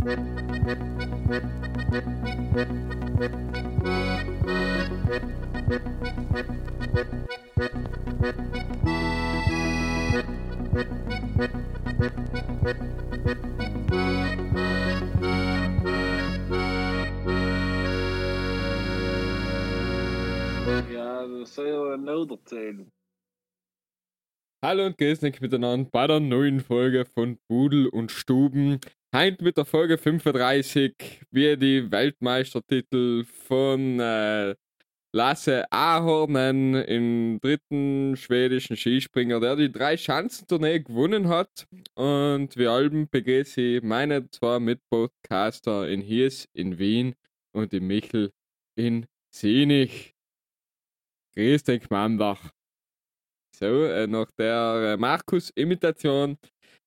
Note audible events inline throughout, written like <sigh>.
Ja, das soll ja noch erzählen. Hallo und grüß euch miteinander bei der neuen Folge von Pudel und Stuben. Heint mit der Folge 35, wie die Weltmeistertitel von äh, Lasse Ahornen im dritten schwedischen Skispringer, der die drei Schanzentournee gewonnen hat. Und wir allen begrüße meine zwei Mitpodcaster in Hies in Wien und in Michel in Sinich. Grüß dich, Mandach. So, äh, nach der äh, Markus-Imitation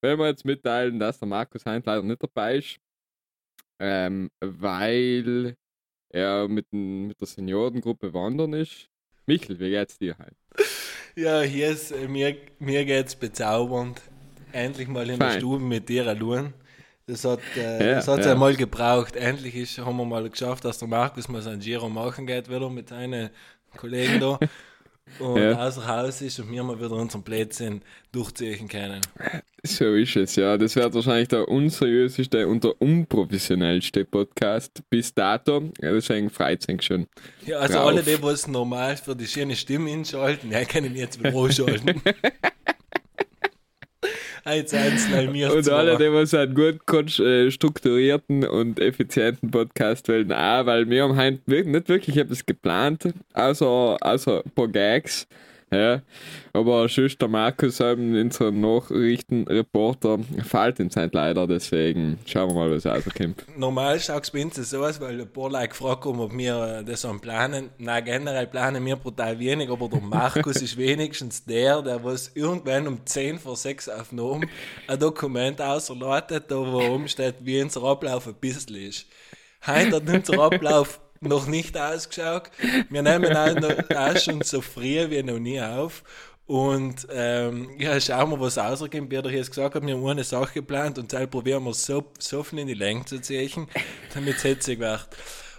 werden wir jetzt mitteilen, dass der Markus Heinz leider nicht dabei ist, ähm, weil er mit, den, mit der Seniorengruppe wandern ist. Michel, wie geht's dir heute? Ja, hier ist, äh, mir, mir geht's bezaubernd. Endlich mal in der Fein. Stube mit dir allein. Das hat äh, Ja, ja. einmal gebraucht. Endlich ist, haben wir mal geschafft, dass der Markus mal sein Giro machen geht, wieder mit seinen Kollegen da. <laughs> Und Ja. außer Haus ist und wir mal wieder unseren Plätzchen durchziehen können. So ist es, ja. Das wird wahrscheinlich der unseriöseste und der unprofessionellste Podcast bis dato. Ja, deswegen freut es schon. Ja, also Drauf. alle, die, was normal für die schöne Stimme hinschalten, ja, können jetzt wieder anschalten. <laughs> Nein, mir Und alle, die was einen gut kon- äh, strukturierten und effizienten Podcast wollen, auch, weil wir haben heute nicht wirklich etwas geplant, außer, außer ein paar Gags. Ja. Aber sonst der Markus, eben, unser Nachrichtenreporter, fällt ihm halt leider, deswegen schauen wir mal, was rauskommt. Normal schaut es uns so aus, weil ein paar Leute gefragt haben, ob wir äh, das am planen. Nein, generell planen wir brutal wenig, aber der Markus ist wenigstens der, der was irgendwann um 10 vor 6 aufnahm, ein Dokument ausläutet, da wo oben steht, wie unser Ablauf ein bisschen ist. Heute hat unser Ablauf noch nicht ausgeschaut. Wir nehmen auch, noch, auch schon so früh wie noch nie auf. Und ähm, ja, schauen wir, was rauskommt. Wie er jetzt gesagt hat, wir haben eine Sache geplant und dann probieren wir so, so viel in die Länge zu ziehen, damit es hitzig wird.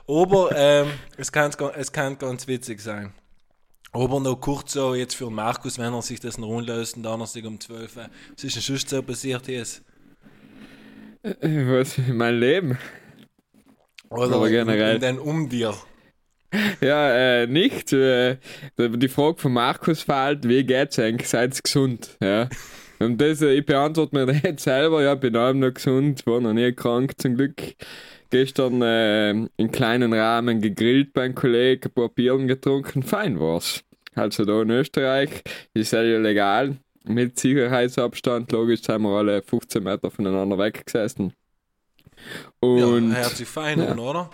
Aber ähm, es, kann, es kann ganz witzig sein. Aber noch kurz so jetzt für Markus, wenn er sich das noch unlöst, Donnerstag um 12 Uhr. Was ist denn sonst so passiert jetzt? Äh, Was, mein Leben? Oder Aber generell. in, in den um dir. Ja, äh, nicht. Äh, die Frage von Markus fällt, wie geht's eigentlich? Seid gesund? Ja. Und das, äh, ich beantworte mir <laughs> das jetzt selber, ja, bin auch noch gesund, war noch nie krank zum Glück. Gestern äh, in kleinen Rahmen gegrillt beim Kollegen, ein paar Bieren getrunken, fein war's. Also da in Österreich ist ja legal, mit Sicherheitsabstand, logisch sind wir alle 15 Meter voneinander weggesessen. Und ja, hört sich fein ja. oder?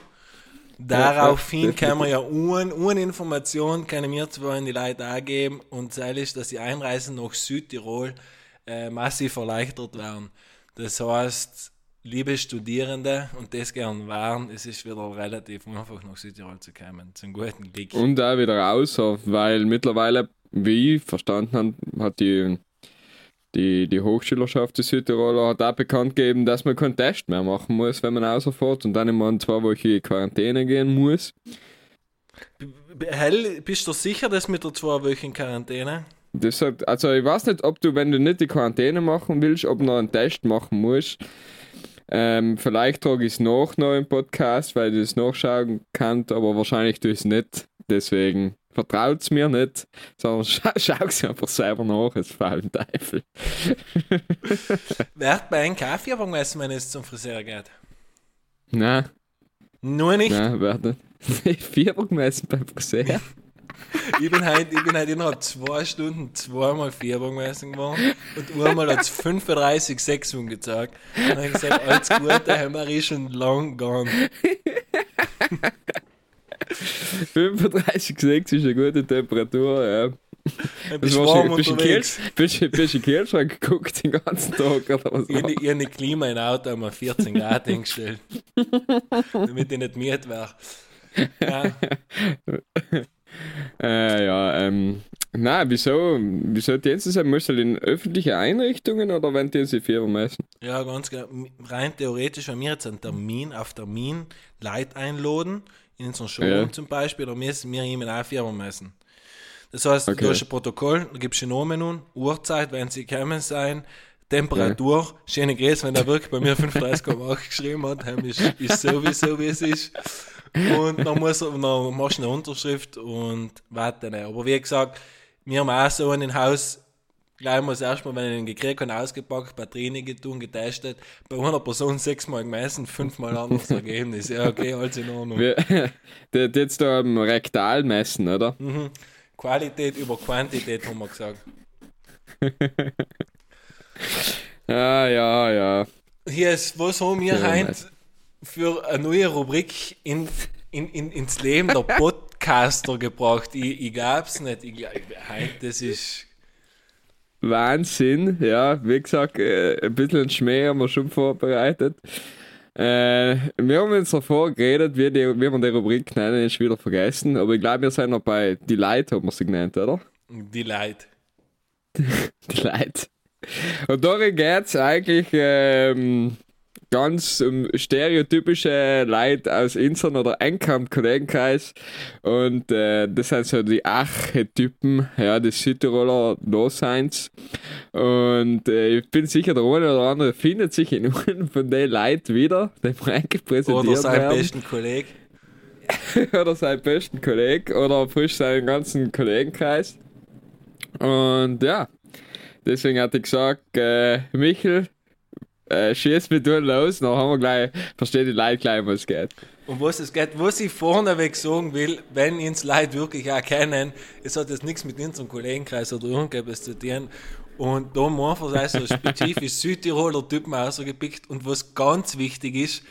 Daraufhin kann man ja eine, eine Information können wir zwar an die Leute angeben und das ist, dass die Einreisen nach Südtirol äh, massiv erleichtert werden. Das heißt, liebe Studierende und das gern waren, es ist wieder relativ einfach nach Südtirol zu kommen. Zum guten Glück. Und auch wieder außer, weil mittlerweile, wie ich verstanden habe, hat die, die, die Hochschülerschaft des Südtiroler hat auch bekannt gegeben, dass man keinen Test mehr machen muss, wenn man rausfährt und dann immer in zwei Wochen in Quarantäne gehen muss. Hell, bist du sicher, dass mit der zwei Wochen Quarantäne? Das hat, also ich weiß nicht, ob du, wenn du nicht die Quarantäne machen willst, ob du noch einen Test machen musst. Ähm, vielleicht trage ich es nach noch im Podcast, weil du es nachschauen kannst, aber wahrscheinlich tue ich es nicht. Deswegen vertraut es mir nicht, sondern scha schau <laughs> es einfach selber nach, es fällt ein Teufel. <laughs> Wer hat bei einem Kaffee vergessen, wenn es zum Friseur geht? Nein, Nur nicht. nein, warte. Vierer <laughs> gemessen beim Friseur. Ich bin heute, ich bin heute innerhalb zwei Stunden zweimal Vierbar gewesen geworden und einmal hat es 35, 6 gezeigt. Und dann habe ich gesagt, alles Gute, haben wir schon lang gone. 35, 6 ist eine gute Temperatur, ja. Das war warm schon, bist du in unterwegs. Bist du- bist du in den Kühlschrank geguckt den ganzen Tag oder was? Ich habe ich hab nicht Klima im Auto um 14 Grad eingestellt, <laughs> damit ich nicht müde war. Ja, <laughs> Äh, ja, ähm, na, wieso, wieso tun sie es? Muss in öffentliche Einrichtungen oder wenn die sie Firmen messen? Ja, ganz genau. Rein theoretisch, wenn wir jetzt einen Termin auf Termin Leute einladen, in unseren Showroom Ja. zum Beispiel, dann müssen wir jemand auch Firma messen. Das heißt, Okay. du hast ein Protokoll, da gibst du Namen an, Uhrzeit, wenn sie kommen sein, Temperatur, schöne Grüße, wenn der wirklich bei mir 35,8 geschrieben hat, ist, ist sowieso, wie es ist. Und dann, muss, dann machst du eine Unterschrift und warte. Aber wie gesagt, wir haben auch so einen Haus, gleich muss erstmal, wenn ich ihn gekriegt habe, ausgepackt, Batterien getun, getestet, bei einer Person sechsmal gemessen, fünfmal anderes <laughs> Ergebnis. Ja, okay, alles in Ordnung. Wir, <laughs> jetzt da Rektal messen, oder? Mhm. Qualität über Quantität, haben wir gesagt. <laughs> Ja, ja, ja. Hier ist, was haben wir Ja, heute nice. für eine neue Rubrik in, in, in, ins Leben der Podcaster gebracht? Ich, ich glaub's nicht. Ich heute, das ist. Wahnsinn, ja, wie gesagt, äh, ein bisschen Schmäh haben wir schon vorbereitet. Äh, wir haben uns davor geredet, wie, die, wie wir die Rubrik nennen, ist wieder vergessen, aber ich glaube, wir sind noch bei Die Leute, haben wir sie genannt, oder? Die Leute. <laughs> Die Leute. Und darin geht es eigentlich ähm, ganz um stereotypische Leute aus unseren oder engem Kollegenkreis. Und äh, das sind so die Archetypen ja, des Südtiroler Daseins. Und äh, ich bin sicher, der eine oder andere findet sich in <laughs> einem von den Leuten wieder, den wir eigentlich präsentiert Oder sein werden. besten Kollegen. <laughs> oder seinen besten Kollegen oder frisch seinen ganzen Kollegenkreis. Und ja, deswegen hatte ich gesagt, äh, Michel, äh, schieß mit dir los, dann haben wir gleich, versteht die Leute gleich, was geht. Und was es geht, was ich vorneweg sagen will, wenn uns Leute wirklich auch kennen, es hat jetzt nichts mit unserem Kollegenkreis oder irgendetwas zu tun. Und da haben wir so spezifisch <laughs> Südtiroler Typen rausgepickt. Und was ganz wichtig ist,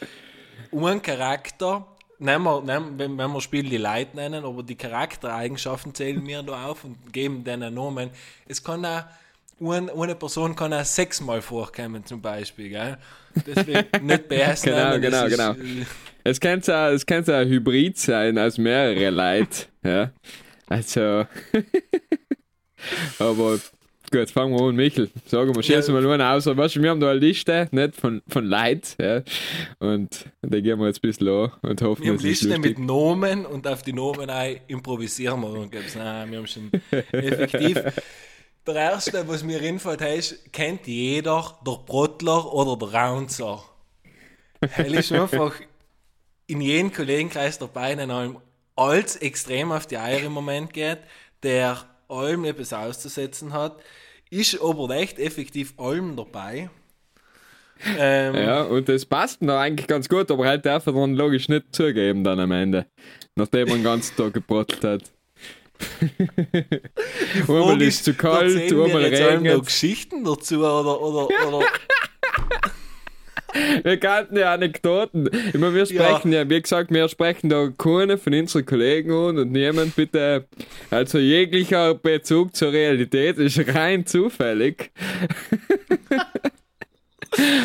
ein Charakter, nehmen wir, nehmen, wenn, wenn wir Spiel die Leute nennen, aber die Charaktereigenschaften zählen wir da auf und geben denen Namen. Es kann auch, eine, eine Person kann auch sechsmal vorkommen zum Beispiel. Gell? Deswegen nicht <laughs> BS Genau, das genau, ist, genau. äh, Es kann ja, es kann ja ein Hybrid sein aus mehreren Leuten, ja. Also, <laughs> aber gut, fangen wir an, Michel. Sagen wir, schießen wir nur aus. Weißt du, wir haben da eine Liste, nicht von, von Leuten, ja. Und da gehen wir jetzt ein bisschen an und hoffen, Wir haben lustig. mit Nomen und auf die Nomen ein improvisieren wir und gibt's, nein, wir haben schon <laughs> effektiv. Der erste, was mir einfällt, ist, kennt jeder der Brottler oder der Raunzer. Hell ist einfach in jedem Kollegenkreis dabei, der einem als extrem auf die Eier im Moment geht, der allem etwas auszusetzen hat, ist aber echt effektiv allem dabei. Ähm, Ja, und das passt noch eigentlich ganz gut, aber halt darf er dann logisch nicht zugeben dann am Ende. Nachdem er den ganzen Tag gebrottelt hat. Einmal ist zu kalt, einmal regnet Geschichten dazu oder, oder, oder <laughs> Wir kannten ja Anekdoten. Meine, wir Ja. sprechen ja. wie gesagt, wir sprechen da keine von unseren Kollegen an und niemand bitte, also jeglicher Bezug zur Realität ist rein zufällig. <laughs>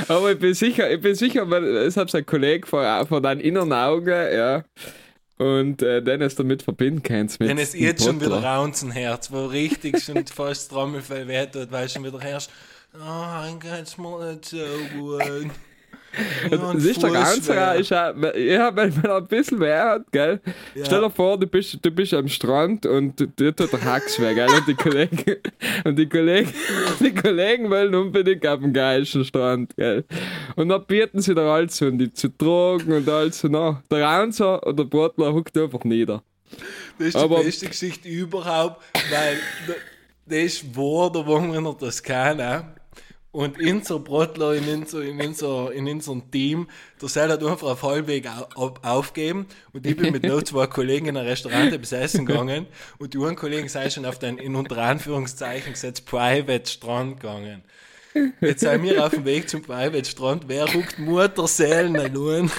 Aber ich bin sicher, ich bin sicher, weil es hat ein Kollege vor, vor deinen inneren Augen, ja. Und äh, den es damit verbinden kannst. Mit dem jetzt schon wieder Bottler. Raunzenherz, wo richtig schon <laughs> fast Trommelfell weh tut, weil schon wieder herrscht, oh, ein geht's mir nicht so gut. Ja, ein Das ist der ganze Fußweh. ist auch, ja, wenn man ein bisschen weh hat, gell? Ja. Stell dir vor, du bist, du bist am Strand und dir tut der Hax weh, gell? Und die Kollegen, <laughs> und die Kollegen, <laughs> die Kollegen wollen unbedingt auf den geilsten Strand, gell? Und dann bieten sie da alles und die zu tragen und alles und na, der Raunzer oder der Brotler huckt einfach nieder. Das ist Aber- die beste Geschichte überhaupt, weil da- <laughs> das war der Wagen in der Toskana. Und unser Brotler in, unser, in, unser, in unserem Team, der soll hat einfach auf halbweg au, auf, aufgeben. Und ich bin mit noch zwei Kollegen in ein Restaurant etwas essen gegangen. Und die einen Kollegen sind schon auf den, in unter Anführungszeichen gesetzt, Private Strand gegangen. Jetzt sind wir auf dem Weg zum Private Strand. Wer guckt Mutterseelen an?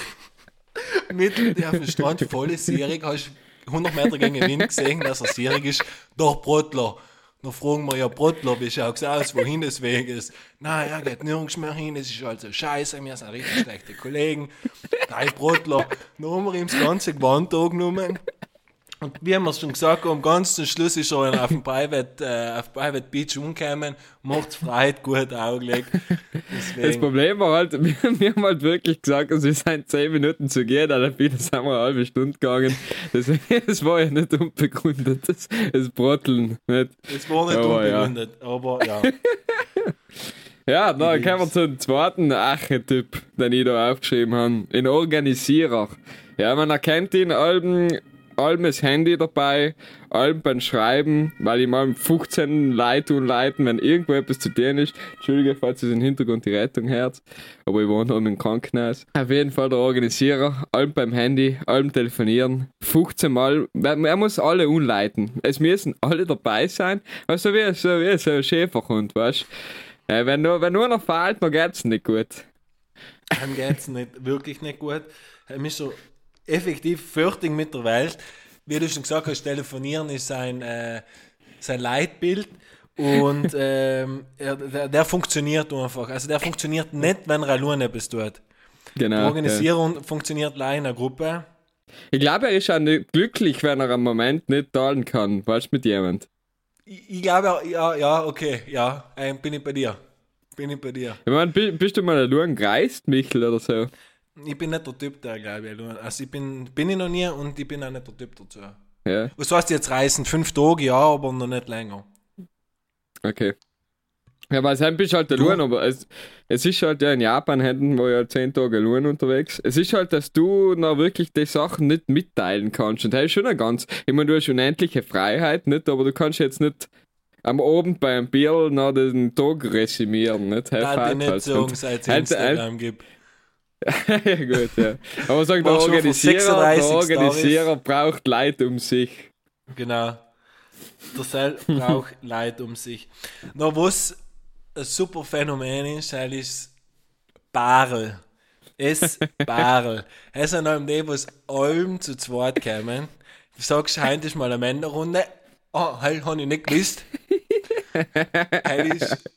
Mitten auf dem Strand, volle Sierig, hast 100 Meter gegen den Wind gesehen, dass er Sierig ist. Doch, Brotler. Dann fragen wir, ja, Brotler, wie schaut's aus, wohin das Weg ist? Nein, er geht nirgends mehr hin, es ist also scheiße, wir sind richtig schlechte Kollegen. Nein, Brotler. Dann haben wir ihm das ganze Gewand angenommen Und wie haben wir es schon gesagt, am ganz zum Schluss ist er auf dem Private, äh, auf Private Beach umgekommen, macht Freude, gut Augenblick. Das Problem war halt, <laughs> wir, wir, haben halt wirklich gesagt, es ist ein 10 Minuten zu gehen, dann sind wir eine halbe Stunde gegangen. Das, <laughs> das war ja nicht unbegründet, das, das Brotteln. Nicht. Das war nicht aber, unbegründet, ja. aber ja. <laughs> ja, dann kommen wir zum zweiten Archetyp, den ich da aufgeschrieben habe. Ein Organisierer. Ja, man erkennt ihn allem allem das Handy dabei, allem beim Schreiben, weil ich mal 15 Leute und leiten, wenn irgendwo etwas zu tun ist. Entschuldige, falls es im Hintergrund die Rettung hört, aber ich wohne noch im Krankenhaus. Auf jeden Fall der Organisierer, allem beim Handy, allem telefonieren, 15 Mal, er muss alle umleiten. Es müssen alle dabei sein, also wie so, wie so ein Schäferhund, weißt du. Wenn, nur, wenn nur noch fehlt, dann geht's nicht gut. Dann geht's nicht, wirklich nicht gut. Er so effektiv fertig mit der Welt. Wie du schon gesagt hast, telefonieren ist sein, äh, sein Leitbild. Und <laughs> ähm, er, der, der, funktioniert einfach. Also der funktioniert nicht, wenn er alleine etwas tut. Genau. Die Organisierung ja. funktioniert allein in einer Gruppe. Ich glaube, er ist auch nicht glücklich, wenn er am Moment nicht teilen kann. Weißt du, mit jemand? Ich, ich glaube, ja, ja, okay, ja, ähm, bin ich bei dir. Bin ich bei dir. Ich meine, bist du mal allein gereist, Michel, oder so? Ich bin nicht der Typ, der glaube ich. Also ich bin, bin ich noch nie und ich bin auch nicht der Typ dazu. Ja. Was heißt jetzt reisen? Fünf Tage, ja, aber noch nicht länger. Okay. Ja, weil sein bist halt allein, aber es, es ist halt ja in Japan hätten wir ja zehn Tage allein unterwegs. Es ist halt, dass du noch wirklich die Sachen nicht mitteilen kannst. Und das ist schon ein ganz, ich meine, du hast unendliche Freiheit, nicht? Aber du kannst jetzt nicht am Abend beim Bier noch den Tag resümieren, nicht? Nein, die nicht halt. sagen, seit es Instagram gibt. <laughs> ja, gut, ja. Aber sag, der Organisierer, der Organisierer braucht Leid um sich. Genau. Der Sel <laughs> braucht Leid um sich. Noch was ein super Phänomen ist, ist Barel. Es <laughs> Barel. Es ist an dem, was allem zu zweit kommen. Du sagst, heute ist mal eine Männerrunde. Oh, halt, habe ich nicht gewusst. heute ist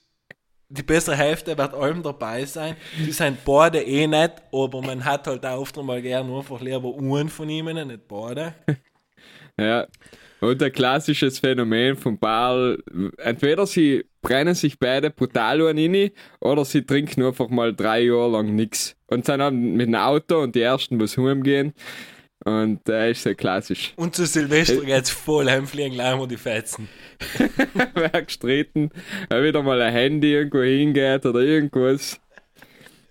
die bessere Hälfte wird allem dabei sein. Die sind beide eh nicht, aber man hat halt auch oft mal gern einfach lieber einen von ihnen, nicht beide. <laughs> ja. Und ein klassisches Phänomen vom Ball, entweder sie brennen sich beide brutal an oder sie trinken einfach mal drei Jahre lang nichts. Und sind dann mit dem Auto und die ersten, was heimgehen. Und der äh, ist sehr klassisch. Und zu Silvester geht es voll heimfliegen, gleich mal die Fetzen. <laughs> Wer gestritten, wenn wieder mal ein Handy irgendwo hingeht oder irgendwas.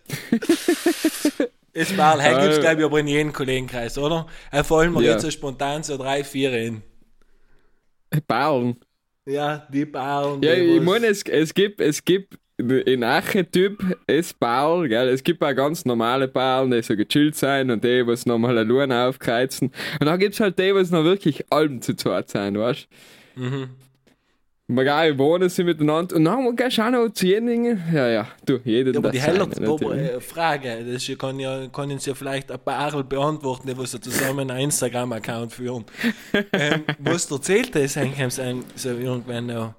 <laughs> Das Ball, heute gibt es glaube ich aber in jedem Kollegenkreis, oder? Vor allem ja. jetzt so spontan so drei, vier in. Ballen. Ja, die Ballen. Ja, ich meine, es, es gibt, es gibt in Archetyp ist Paul, gell? Es gibt auch ganz normale Paul, die so gechillt sein und die, was nochmal eine Luren aufkreuzen. Und dann gibt es halt die, was noch wirklich allem zu zweit sein, weißt du? Mhm. Geil wohnen sie miteinander und dann gehst du auch noch zu jenigen. Ja, ja, du, jeder ja, aber die helle äh, Frage, das kann ja, können sie ja vielleicht ein paar beantworten, die sie zusammen einen Instagram-Account führen. <laughs> ähm, was erzählt das eigentlich so irgendwann noch?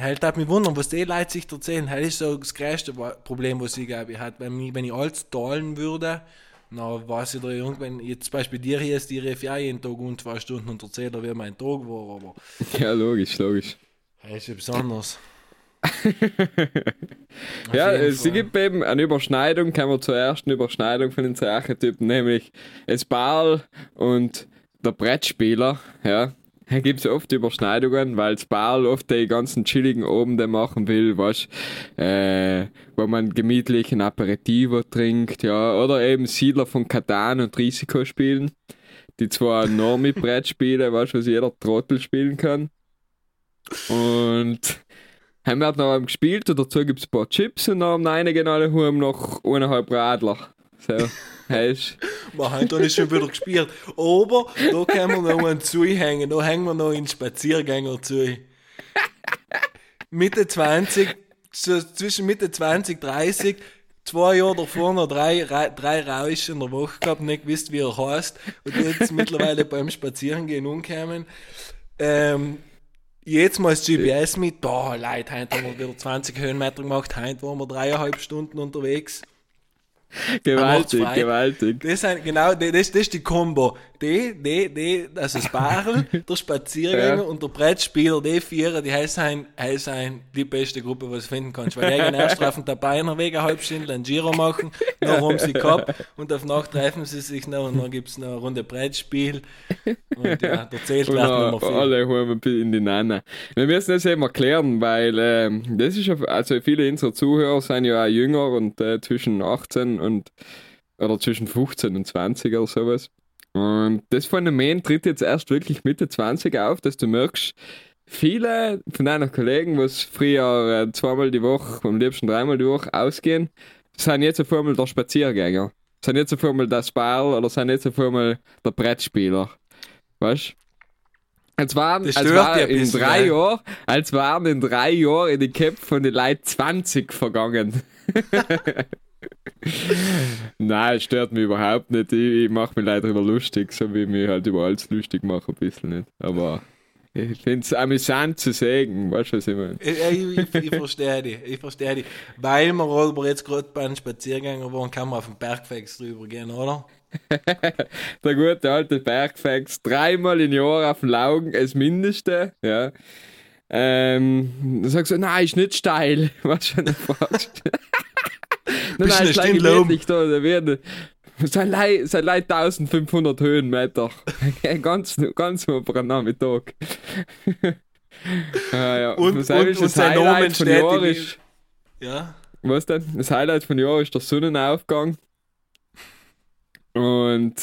Halt hat mich wundern, was die Leute sich erzählen. Das ist so das größte Problem, was ich glaube ich hat. Wenn ich, wenn ich alles teilen würde, dann weiß ich da irgendwann, jetzt zum Beispiel dir hier ist die ja jeden Tag und zwei Stunden und erzählt, wie mein Tag war, <laughs> aber. Ja, logisch, logisch. Das ist ja besonders. <laughs> ja, sie gibt eben eine Überschneidung, kommen wir zur ersten Überschneidung von den zwei Archetypen, nämlich das Ball und der Brettspieler, ja. Da gibt es oft Überschneidungen, weil Spal oft die ganzen chilligen Abende machen will, was, äh, wo man gemütlich ein Aperitivo trinkt, ja, oder eben Siedler von Katan und Risiko spielen, die zwar nur mit Brettspiele, was, <laughs> was jeder Trottel spielen kann. Und haben wir noch gespielt und dazu gibt es ein paar Chips und dann am einen gehen alle heim noch eineinhalb Radler. So. <laughs> Heißt. Wir haben da schon wieder gespielt. Aber da können wir noch einen zuhängen. Da hängen wir noch einen Spaziergänger zu. Mitte 20, so zwischen Mitte 20, 30, zwei Jahre davor noch drei, drei Rausch in der Woche gehabt, nicht gewusst, wie er heißt. Und jetzt mittlerweile beim Spazierengehen umgekommen. Ähm, jetzt mal das GPS mit, boah, Leute, heute haben wir wieder 20 Höhenmeter gemacht, heute waren wir dreieinhalb Stunden unterwegs. <laughs> gewaltig, gewaltig. Das, sind, genau, das, das ist die Kombo. Die, die, die, also das Barrel, <laughs> der Spaziergänger Ja. und der Brettspieler, die vier, die heißen, heißen die beste Gruppe, was du finden kannst. Weil die gehen erst auf den Tabainer Weg eine halbe Stunde ein Giro machen, dann haben sie gehabt und auf Nacht treffen sie sich noch und dann gibt es noch eine Runde Brettspiel. Und ja, der Und gleich Nummer vier. alle haben ein bisschen in die Nana. Wir müssen das eben erklären, weil ähm, das ist ja, also viele unserer Zuhörer sind ja auch jünger und äh, zwischen 18 und oder zwischen 15 und 20 oder sowas. Und das Phänomen tritt jetzt erst wirklich Mitte 20 auf, dass du merkst, viele von deinen Kollegen, was früher äh, zweimal die Woche, am liebsten dreimal die Woche ausgehen, sind jetzt auf einmal der Spaziergänger. Sind jetzt auf einmal das Ball oder sind jetzt auf einmal der Brettspieler. Weißt als waren, als stört war dich ein in bisschen, drei ne? Jahren, als waren in drei Jahren in die Cap von den Leuten 20 vergangen. <laughs> <laughs> Nein, es stört mich überhaupt nicht. Ich, ich mache mich leider über lustig, so wie ich mich halt über alles lustig mache, ein bisschen nicht. Aber ich finde es amüsant zu sehen, weißt du, was ich meine? Ich, ich, ich, ich verstehe dich, ich verstehe dich. Weil wir aber jetzt gerade bei einem Spaziergänger waren, kann man auf den Bergfex drüber gehen, oder? <laughs> Der gute alte Bergfax, dreimal im Jahr auf dem Laugen, das Mindeste, ja. Ähm, dann sagst du, nein, ist nicht steil, <laughs> was schon fragst. Nein, nein, Stunde oben. gemütlich da, werden. Sein Leid, sein Leid 1500 Höhenmeter. <laughs> ganz, ganz einen Nachmittag. <laughs> ah, ja. Und- das und- und das sein von steht Jahr in- ist, Ja. was denn? Das Highlight von Jahr ist der Sonnenaufgang. Und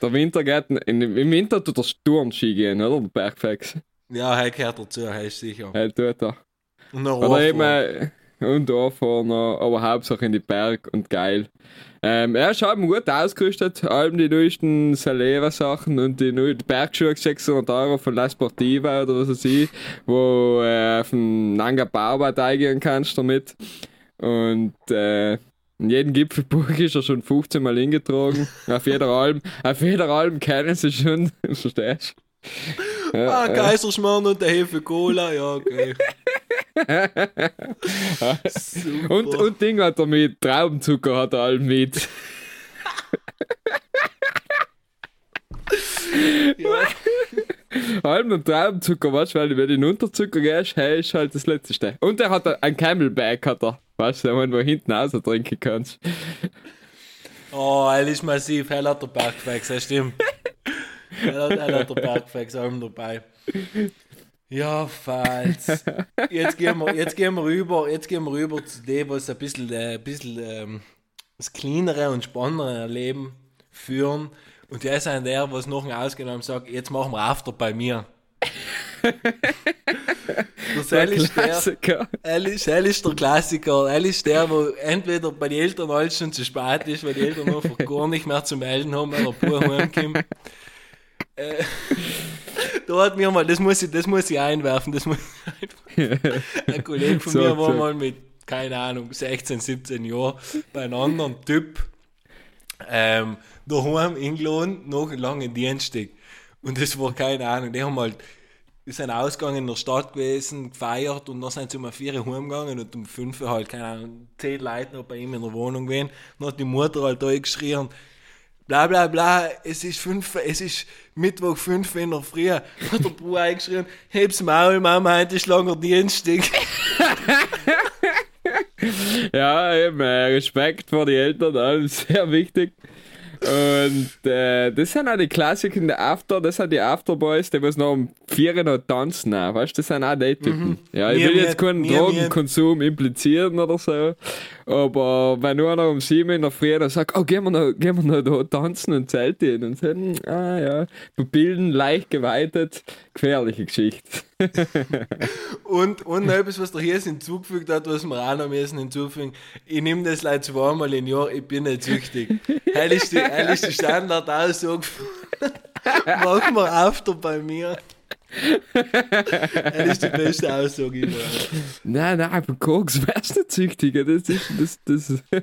der Winter geht, in, im Winter tut der Sturmski gehen, oder? Der Bergfax. Ja, er gehört dazu, er ist sicher. Er tut er. Und Oder eben, äh, und Anfahren, noch, aber Hauptsache in die Berg und geil. Ähm, er ist eben gut ausgerüstet, allem die neuesten Saleva-Sachen und die neuen Bergschuhe 600 Euro von La Sportiva oder was weiß ich, wo äh, auf den Nanga Bauarbeit eingehen kannst damit. Und äh, in jedem Gipfelburg ist er schon 15 Mal hingetragen. auf jeder Alm, auf jeder Alm kennen sie schon, <laughs> verstehst du? <laughs> Ah, Kaiserschmarrn und der Hefe Cola, ja, okay. <laughs> Und, und Ding hat er mit, Traubenzucker hat er <laughs> allem mit. ja. Allem und Traubenzucker, weißt du, weil wenn du in den Unterzucker gehst, hey, ist halt das Letzte. Und er hat ein Camelback, hat er. Weißt du, man wo hinten raus trinken kannst. Oh, er ist massiv, er hat der Bergfex, das stimmt. Er hat, er hat der Bergfex allem dabei. Ja, falls. Jetzt gehen wir, jetzt gehen wir rüber, jetzt gehen wir rüber zu dem, was ein bisschen, äh, ein bisschen ähm, das kleinere und spannendere Leben führen. Und der ist ein der, was noch ausgenommen sagt, jetzt machen wir After bei mir. <laughs> der Sel ist der, Klassiker. er ist, er ist der Klassiker. Er ist der, wo entweder bei den Eltern alles schon zu spät ist, weil die Eltern einfach gar nicht mehr zu melden haben, weil er pur heimkommt. Äh, <laughs> da hat mir mal, das muss ich, das muss ich einwerfen, das muss ich einwerfen. <laughs> Ein Kollege von Sag, mir war sag. mal mit, keine Ahnung, 16, 17 Jahren bei einem anderen Typ ähm, daheim eingeladen, nach einem langen Dienstag. Und das war keine Ahnung, die haben halt, die sind ausgegangen in der Stadt gewesen, gefeiert und dann sind sie um 4 Uhr heimgegangen und um 5 Uhr halt, keine Ahnung, 10 Leute noch bei ihm in der Wohnung gewesen. Dann hat die Mutter halt da geschrien, bla bla bla, es ist fünf, es ist Mittwoch 5 in der Früh. Hat der Bruder eingeschrien, heb's Maul, Mama, heute ist langer Dienstag. <laughs> Ja, eben, äh, Respekt vor die Eltern, alles sehr wichtig. Und äh, das sind auch die Klassiker in der After, das sind die Afterboys, die was noch um vier noch tanzen, auch, weißt du, das sind auch die Typen. Ja, ich Mir- will mir- jetzt keinen mir- Drogenkonsum implizieren oder so, aber wenn nur noch um sieben in der Früh dann sagt, oh, gehen wir noch, gehen wir noch da tanzen und zelten und sagen, ah ja, Pupillen leicht geweitet, gefährliche Geschichte. Und, und noch etwas, was der hier hinzugefügt hat, was wir auch noch müssen hinzufügen. Ich nehme das leider zweimal im Jahr, ich bin nicht süchtig. Heil ist die, heil ist die Standardaussage. Mach mal After bei mir. Das ist die beste Aussage überhaupt. Nein, nein, aber Koks wärst nicht süchtiger, das ist, das, das. <laughs>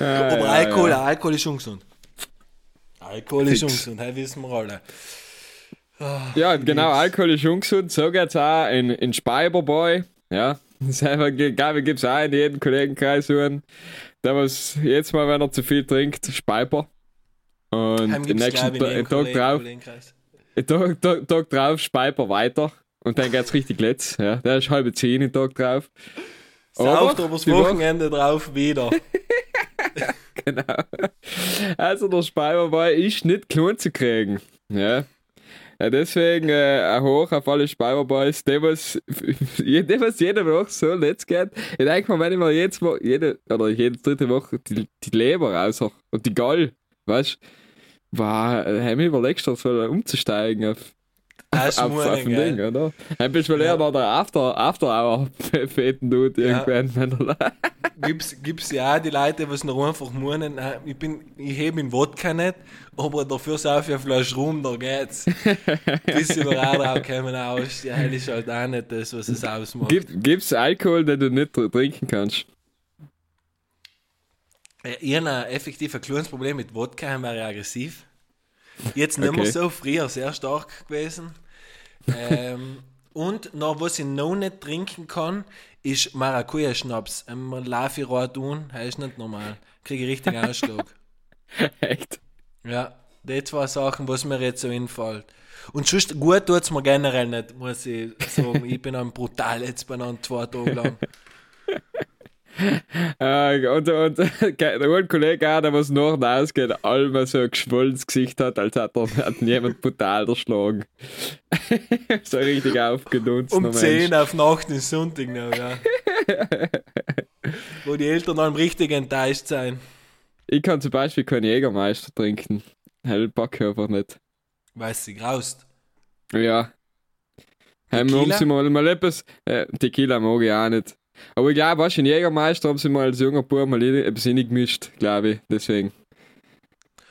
Ah, Aber ja, Alkohol. Alkohol ist ungesund. Alkohol ist ungesund, das wissen wir alle. Ja, genau, Alkohol ist ungesund. So geht's auch in, in Speiberboy. Ja, Selber, gibt es auch in jedem Kollegenkreis hören. Der was jetzt mal, wenn er zu viel trinkt, Speiper. Und gibt's, nächsten glaub ich, in Ta- jedem Tag drauf, Kollegenkreis. Tag, Tag, Tag drauf Speiper weiter. Und dann geht's richtig letz. Ja. Der ist halbe zehn den Tag drauf. Sauft die Woche- Wochenende drauf wieder. <laughs> Genau. Also der Speiberball ist nicht klein zu kriegen. Ja. Ja, deswegen äh, Hoch auf alle Speiberboys, dem was, <laughs> dem was jede Woche so letzt geht. Ich denke mal, wenn ich mir jetzt Wo- jede, oder jede dritte Woche die, die Leber raus und die Gall, weißt du, war, äh, haben wir überlegt, so umzusteigen auf, auf, auf ein Ding, oder? Du mal Ja. eher noch der After, After Hour feten tut irgendwann, wenn er Gibt's, gibt's ja auch die Leute, die noch einfach meinen, ich bin, ich heb den Wodka nicht, aber dafür sauf ich eine Flasche rum, da geht's. <laughs> Bis über Radau kommen aus, ja, das ist halt auch nicht das, was es ausmacht. Gibt, gibt's Alkohol, den du nicht tr- trinken kannst? Ich habe ein effektiv ein kleines Problem mit Wodka, wäre aggressiv. Jetzt nicht mehr Okay. so, früher sehr stark gewesen. ähm, <laughs> und noch was ich noch nicht trinken kann, ist Maracuja-Schnaps. Einmal laufe ich tun, das ist nicht normal. Kriege ich richtig <laughs> Ausschlag. Echt? Ja, die zwei Sachen, was mir jetzt so einfällt. Und sonst gut tut es mir generell nicht, muss ich sagen. ich bin am brutal jetzt bei einem zwei Tage lang. <laughs> Äh, und, und <laughs> der ein Kollege auch, der was nach und ausgeht, allem so ein geschwollenes Gesicht hat, als hat, er, hat jemand brutal erschlagen. <laughs> so richtig aufgenutzt. Um 10 auf Nacht ist Sonntag noch, ja. <laughs> Wo die Eltern dann richtig enttäuscht sein. Ich kann zum Beispiel keinen Jägermeister trinken. Hell pack ich einfach nicht. Weil sie graust. Ja. Haben sie mal, mal etwas. Äh, Tequila mag ich auch nicht. Aber ich glaube, was in Jägermeister haben sie mal als junger Bub mal etwas gemischt, glaube ich. Deswegen.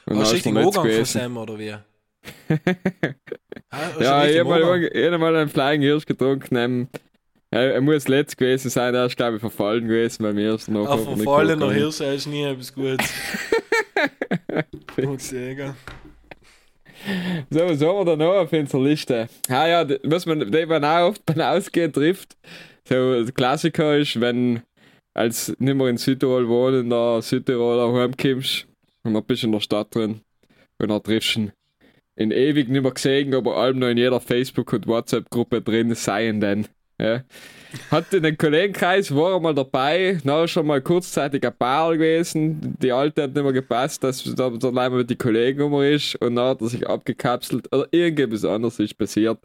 Und Hast du richtig Ogang von. Sam oder wie? <laughs> Ah, du Ja, ich habe mal, hab mal einen Flying Hirsch getrunken. Ähm, er, er muss letzt gewesen sein, er ist, glaube ich, verfallen gewesen bei mir. Ist noch Ein verfallener Hirsch ist nie etwas Gutes. <laughs> Ich sagen. So, was haben wir da noch auf unserer Liste? Ah ja, was man, die man auch oft beim Ausgehen trifft. So, der Klassiker ist, wenn als nicht mehr in Südtirol wohnen, der Südtiroler heimkommst und dann bist du in der Stadt drin und dann triffst du in ewig nicht mehr gesehen, aber allem noch in jeder Facebook- und WhatsApp-Gruppe drin seien denn. Ja. Hat in den Kollegenkreis, war er mal dabei, na schon mal kurzzeitig ein Paar gewesen, die alte hat nicht mehr gepasst, dass da, leider mit die Kollegennummer ist und dann hat er sich abgekapselt oder irgendetwas anderes ist passiert.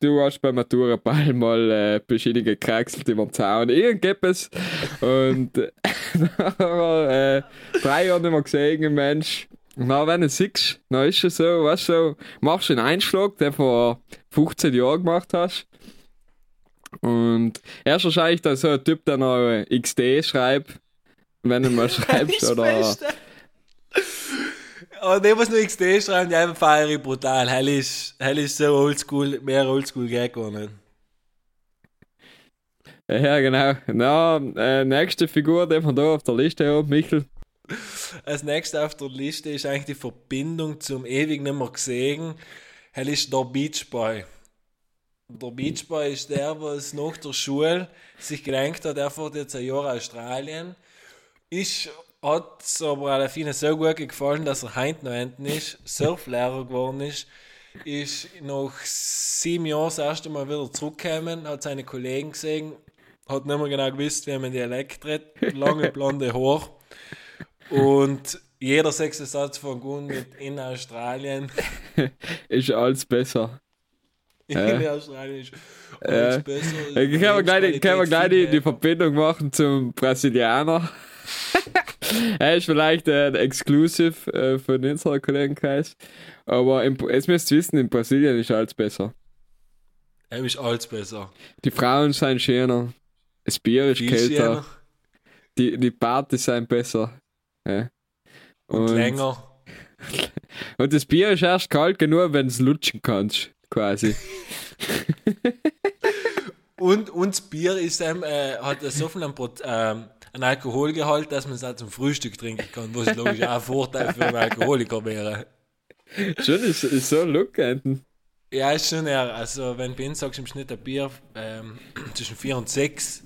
Du hast beim Matura-Ball mal äh, verschiedene gekraxelt über den Zaun, irgendetwas und äh, <laughs> nachher, äh, drei Jahre nicht mehr gesehen, Mensch. Dann, wenn du siehst, dann ist es so, weißt so, machst du einen Einschlag, den du vor 15 Jahren gemacht hast. Und er ist wahrscheinlich dann so ein Typ, der noch XD schreibt, wenn du mal <laughs> schreibst, Das oder. Aber dem, was nur XD schreiben, die einfach feiere ich brutal. Hell ist, hell ist so oldschool, mehr oldschool geht gar nicht. Ja, genau. Na, äh, nächste Figur, die wir da auf der Liste haben, Michel. Als nächstes auf der Liste ist eigentlich die Verbindung zum ewig nicht mehr gesehen. Hell ist der Beach Boy. Der Beach Boy ist der, was nach der Schule sich gedacht hat, er fährt jetzt ein Jahr Australien. Ist, hat es aber Alafine so gut gefallen, dass er heute noch hinten ist, Surflehrer geworden ist. Ist nach sieben Jahren das erste Mal wieder zurückgekommen, hat seine Kollegen gesehen, hat nicht mehr genau gewusst, wie man Dialekt redet, lange blonde Haare. Und jeder sechste Satz von Gun mit in Australien. <laughs> Ist alles besser. <laughs> Ja. alles besser. Äh, Können wir gleich, die- können wir gleich die, die Verbindung machen zum Brasilianer? <laughs> er ist vielleicht äh, ein Exclusive äh, von unserer Kollegenkreis. Aber im, jetzt müsst ihr wissen, in Brasilien ist alles besser. Er ist alles besser. Die Frauen sind schöner. Das Bier ist Viel kälter. schöner Die, die Partys sind besser. Ja. und, länger. <laughs> Und das Bier ist erst kalt genug, wenn du lutschen kannst, quasi. Und, und das Bier ist, ähm, äh, hat so viel an, Prot- ähm, an Alkoholgehalt, dass man es auch zum Frühstück trinken kann, was logisch auch ein Vorteil für einen Alkoholiker wäre. Schon ist, ist so look enden. Ja, ist schon eher. Also, wenn du sagst, im Schnitt ein Bier ähm, <clears throat> zwischen 4 und 6,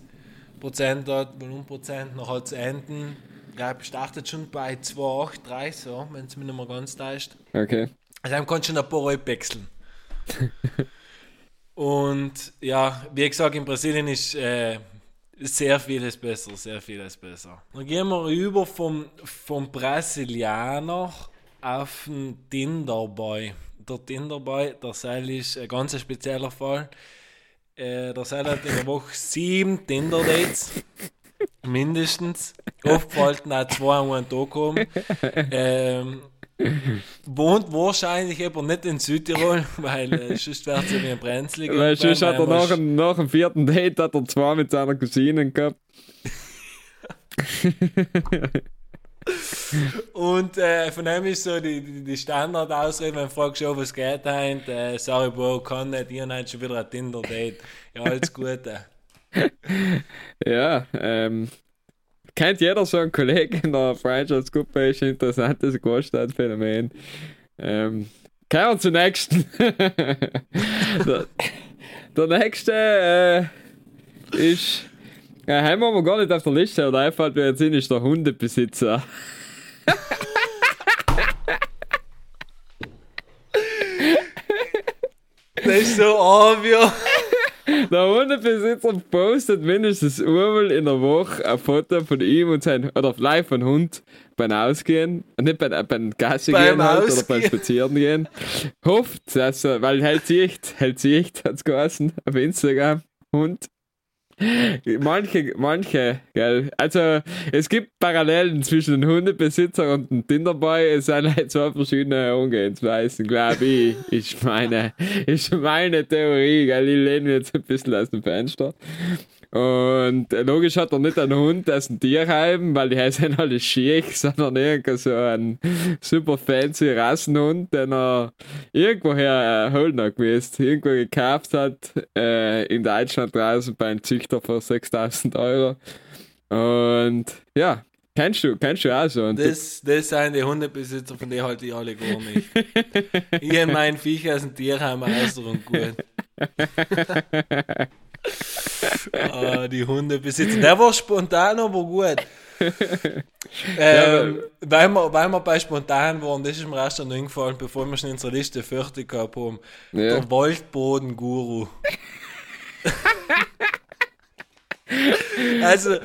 Prozent hat, Volumenprozent noch hat zu enden. Glaube, startet schon bei 2,83, so, wenn es mir nicht mehr ganz täuscht. Okay. Also dann kannst du schon ein paar Euro wechseln. Und ja, wie gesagt, in Brasilien ist äh, sehr vieles besser, sehr vieles besser. Dann gehen wir über vom, vom Brasilianer auf den Tinderboy. Der Tinderboy, der Seil ist ein ganz spezieller Fall. Äh, der Seil hat in der Woche sieben Tinder-Dates. Mindestens. Aufgefallen auch zwei an einem Tag kommen. Ähm, wohnt wahrscheinlich aber nicht in Südtirol, <laughs> weil äh, sonst wäre es ja wie ein Brenzlig. Weil sonst hat er nach, dem- nach dem vierten Date hat er zwei mit seiner Cousine gehabt. <laughs> Und äh, von dem ist so die, die, die Standardausrede, wenn du fragst, ja, was geht heim, äh, sorry, Bro, kann nicht, ihr habt schon wieder ein Tinder-Date. Ja, alles Gute. <laughs> Ja, ähm. Kennt jeder so einen Kollegen in der Freundschaftsgruppe, ist ein interessantes Großstadtphänomen. Ähm, kommen wir zum nächsten. <laughs> der, der nächste äh, ist. Ja, haben wir gar nicht auf der Liste, aber einfällt mir jetzt hin, ist der Hundebesitzer. <laughs> Das ist so obvious. Der Hundebesitzer postet mindestens einmal in der Woche ein Foto von ihm und sein, oder live von Hund beim Ausgehen, nicht beim, beim Gassi Beim gehen halt, oder beim. Spazieren gehen. Hofft, dass er, weil hält Sicht, hält Sicht, hat's geheißen, auf Instagram, Hund. Manche, manche, gell. Also, es gibt Parallelen zwischen dem Hundebesitzer und dem Tinderboy. Es sind halt zwei verschiedene Herangehensweisen, glaube ich. Ist meine, ist meine Theorie, gell. Ich lehne jetzt ein bisschen aus dem Fenster. Und äh, logisch hat er nicht einen Hund aus dem Tierheim, weil die sind alle schick, <laughs> sondern irgend so ein super fancy Rassenhund, den er irgendwoher äh, holen hat gewesen, irgendwo gekauft hat, äh, in Deutschland draußen bei einem Züchter für 6000 Euro. Und ja, kennst du, kennst du auch so. Und Das, das sind die Hundebesitzer, von denen halte ich alle gar nicht. <laughs> ich habe mein Viech aus dem Tierheim außer und gut. <laughs> ah, die Hundebesitzer. Der war spontan, aber gut. <laughs> Ähm, weil, wir, weil wir bei spontan waren, das ist mir erst noch eingefallen, bevor wir schon unsere Liste fertig gehabt haben. Ja. Der Waldboden-Guru. <laughs> also,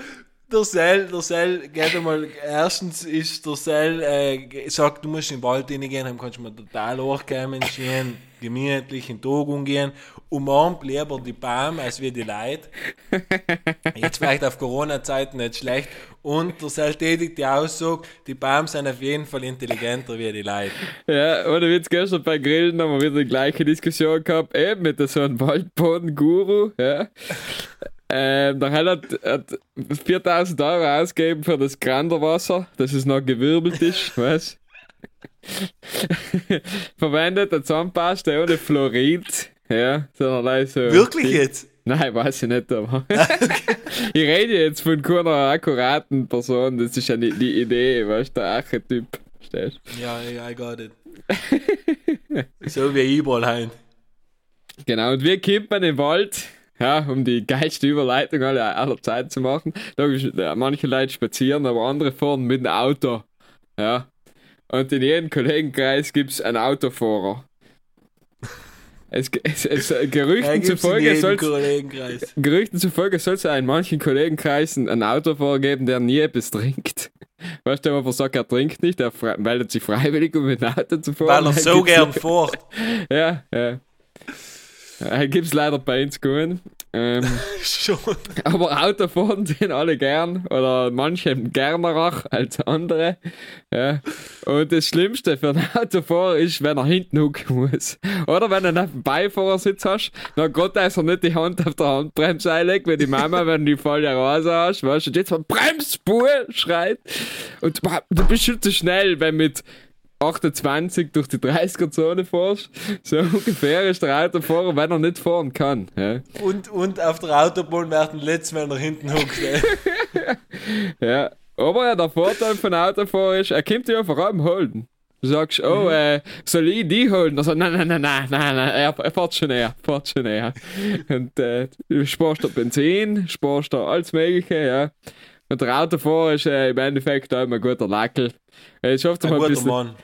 der Sel, der Sel geht einmal, erstens ist der Sel, äh, sagt, du musst in den Wald reingehen, dann kannst du mal total hochkommen, schön gemütlich in den Tag umgehen, umarmt lieber die Baum als wie die Leute. <laughs> Jetzt vielleicht auf Corona-Zeiten nicht schlecht. Und der Sel tätigt die Aussage, die Baum sind auf jeden Fall intelligenter wie die Leute. Ja, ohne Witz, gestern bei Grillen haben wir wieder die gleiche Diskussion gehabt, eben mit so einem Waldboden-Guru, ja. Ähm, der Hell hat, hat 4000 Euro ausgegeben für das Granderwasser, dass es noch gewirbelt ist, <laughs> weißt <laughs> Verwendet eine Zahnpasta ohne Fluorid, ja, sondern allein so. Wirklich jetzt? Nein, weiß ich nicht, aber. <laughs> <laughs> ich rede jetzt von keiner akkuraten Person, das ist ja nicht die Idee, weißt du, der Archetyp. Verstehst? Ja, I got it. so wie überall heim. Genau, und kommt man im Wald? Ja, um die geilste Überleitung aller, aller Zeit zu machen. Da manche Leute spazieren, aber andere fahren mit dem Auto. Ja. Und in jedem Kollegenkreis gibt es einen Autofahrer. Es, es, es, Gerüchten zufolge. Gerüchten zufolge soll es in manchen Kollegenkreisen einen Autofahrer geben, der nie etwas trinkt. <laughs> Weißt du, der einfach sagt, er trinkt nicht, er meldet sich freiwillig, um mit dem Auto zu fahren. Weil er Dann so gern <laughs> fährt. Ja, ja. Äh, Gibt es leider bei uns gut. Ähm, <laughs> Schon. aber Autofahren sind alle gern oder manche gerner als andere. Ja. Und das Schlimmste für einen Autofahrer ist, wenn er hinten hucken muss. Oder wenn du dem Beifahrersitz hast, dann Gott, dass er nicht die Hand auf der Handbremse einlegt, wie die Mama, wenn du die volle Rase hast, weißt du, und jetzt mal Bremsspur schreit. Und du bist schon zu schnell, wenn mit 28 durch die 30er-Zone fährst. So <laughs> ungefähr ist der Autofahrer, wenn er nicht fahren kann. Ja. Und, und auf der Autobahn werden letztes Mal nach hinten huckt. ey. <laughs> Ja, aber ja, der Vorteil von Autofahren ist, er kommt ja vor allem holen. Du sagst, oh, äh, soll ich die holen? Also, nein, nein, nein, nein, nein, nein, er, er fährt schon näher, fährt schon näher. <laughs> Und äh, du sparst da Benzin, sparst da alles Mögliche, ja. Und der Autofahrer ist äh, im Endeffekt auch immer ein guter Lackel. Er ist oft Ein mal ein bisschen, Mann.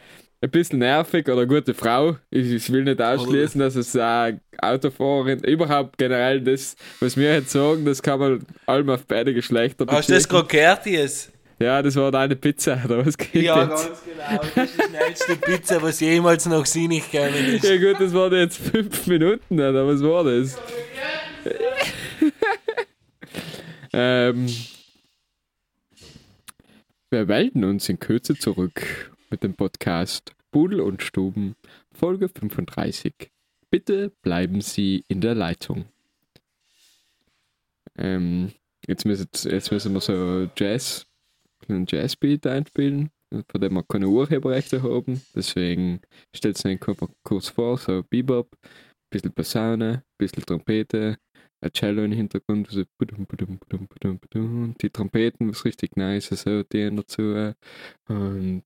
Ein bisschen nervig oder gute Frau. Ich, ich will nicht ausschließen, dass es äh, Autofahrerin, überhaupt generell das, was wir jetzt sagen, das kann man allem auf beide Geschlechter Hast du das beziehen. gerade gehört jetzt? Ja, das war deine Pizza, <laughs> oder was geht Ja, jetzt? ganz genau. Das ist die schnellste Pizza, was jemals nach Sinnig gekommen ist. Ja gut, das waren jetzt fünf Minuten, oder was war das? <laughs> ähm, wir melden uns in Kürze zurück mit dem Podcast Pudel und Stuben, Folge 35. Bitte bleiben Sie in der Leitung. Ähm, jetzt, müssen, jetzt müssen wir so Jazz, einen Jazzbeat einspielen, von dem wir keine Urheberrechte haben. Deswegen stellt es euch kurz- vor, so Bebop, bisschen Posaune, bisschen Trompete, ein Cello im Hintergrund, so die Trompeten, was richtig nice ist, so die dazu. Und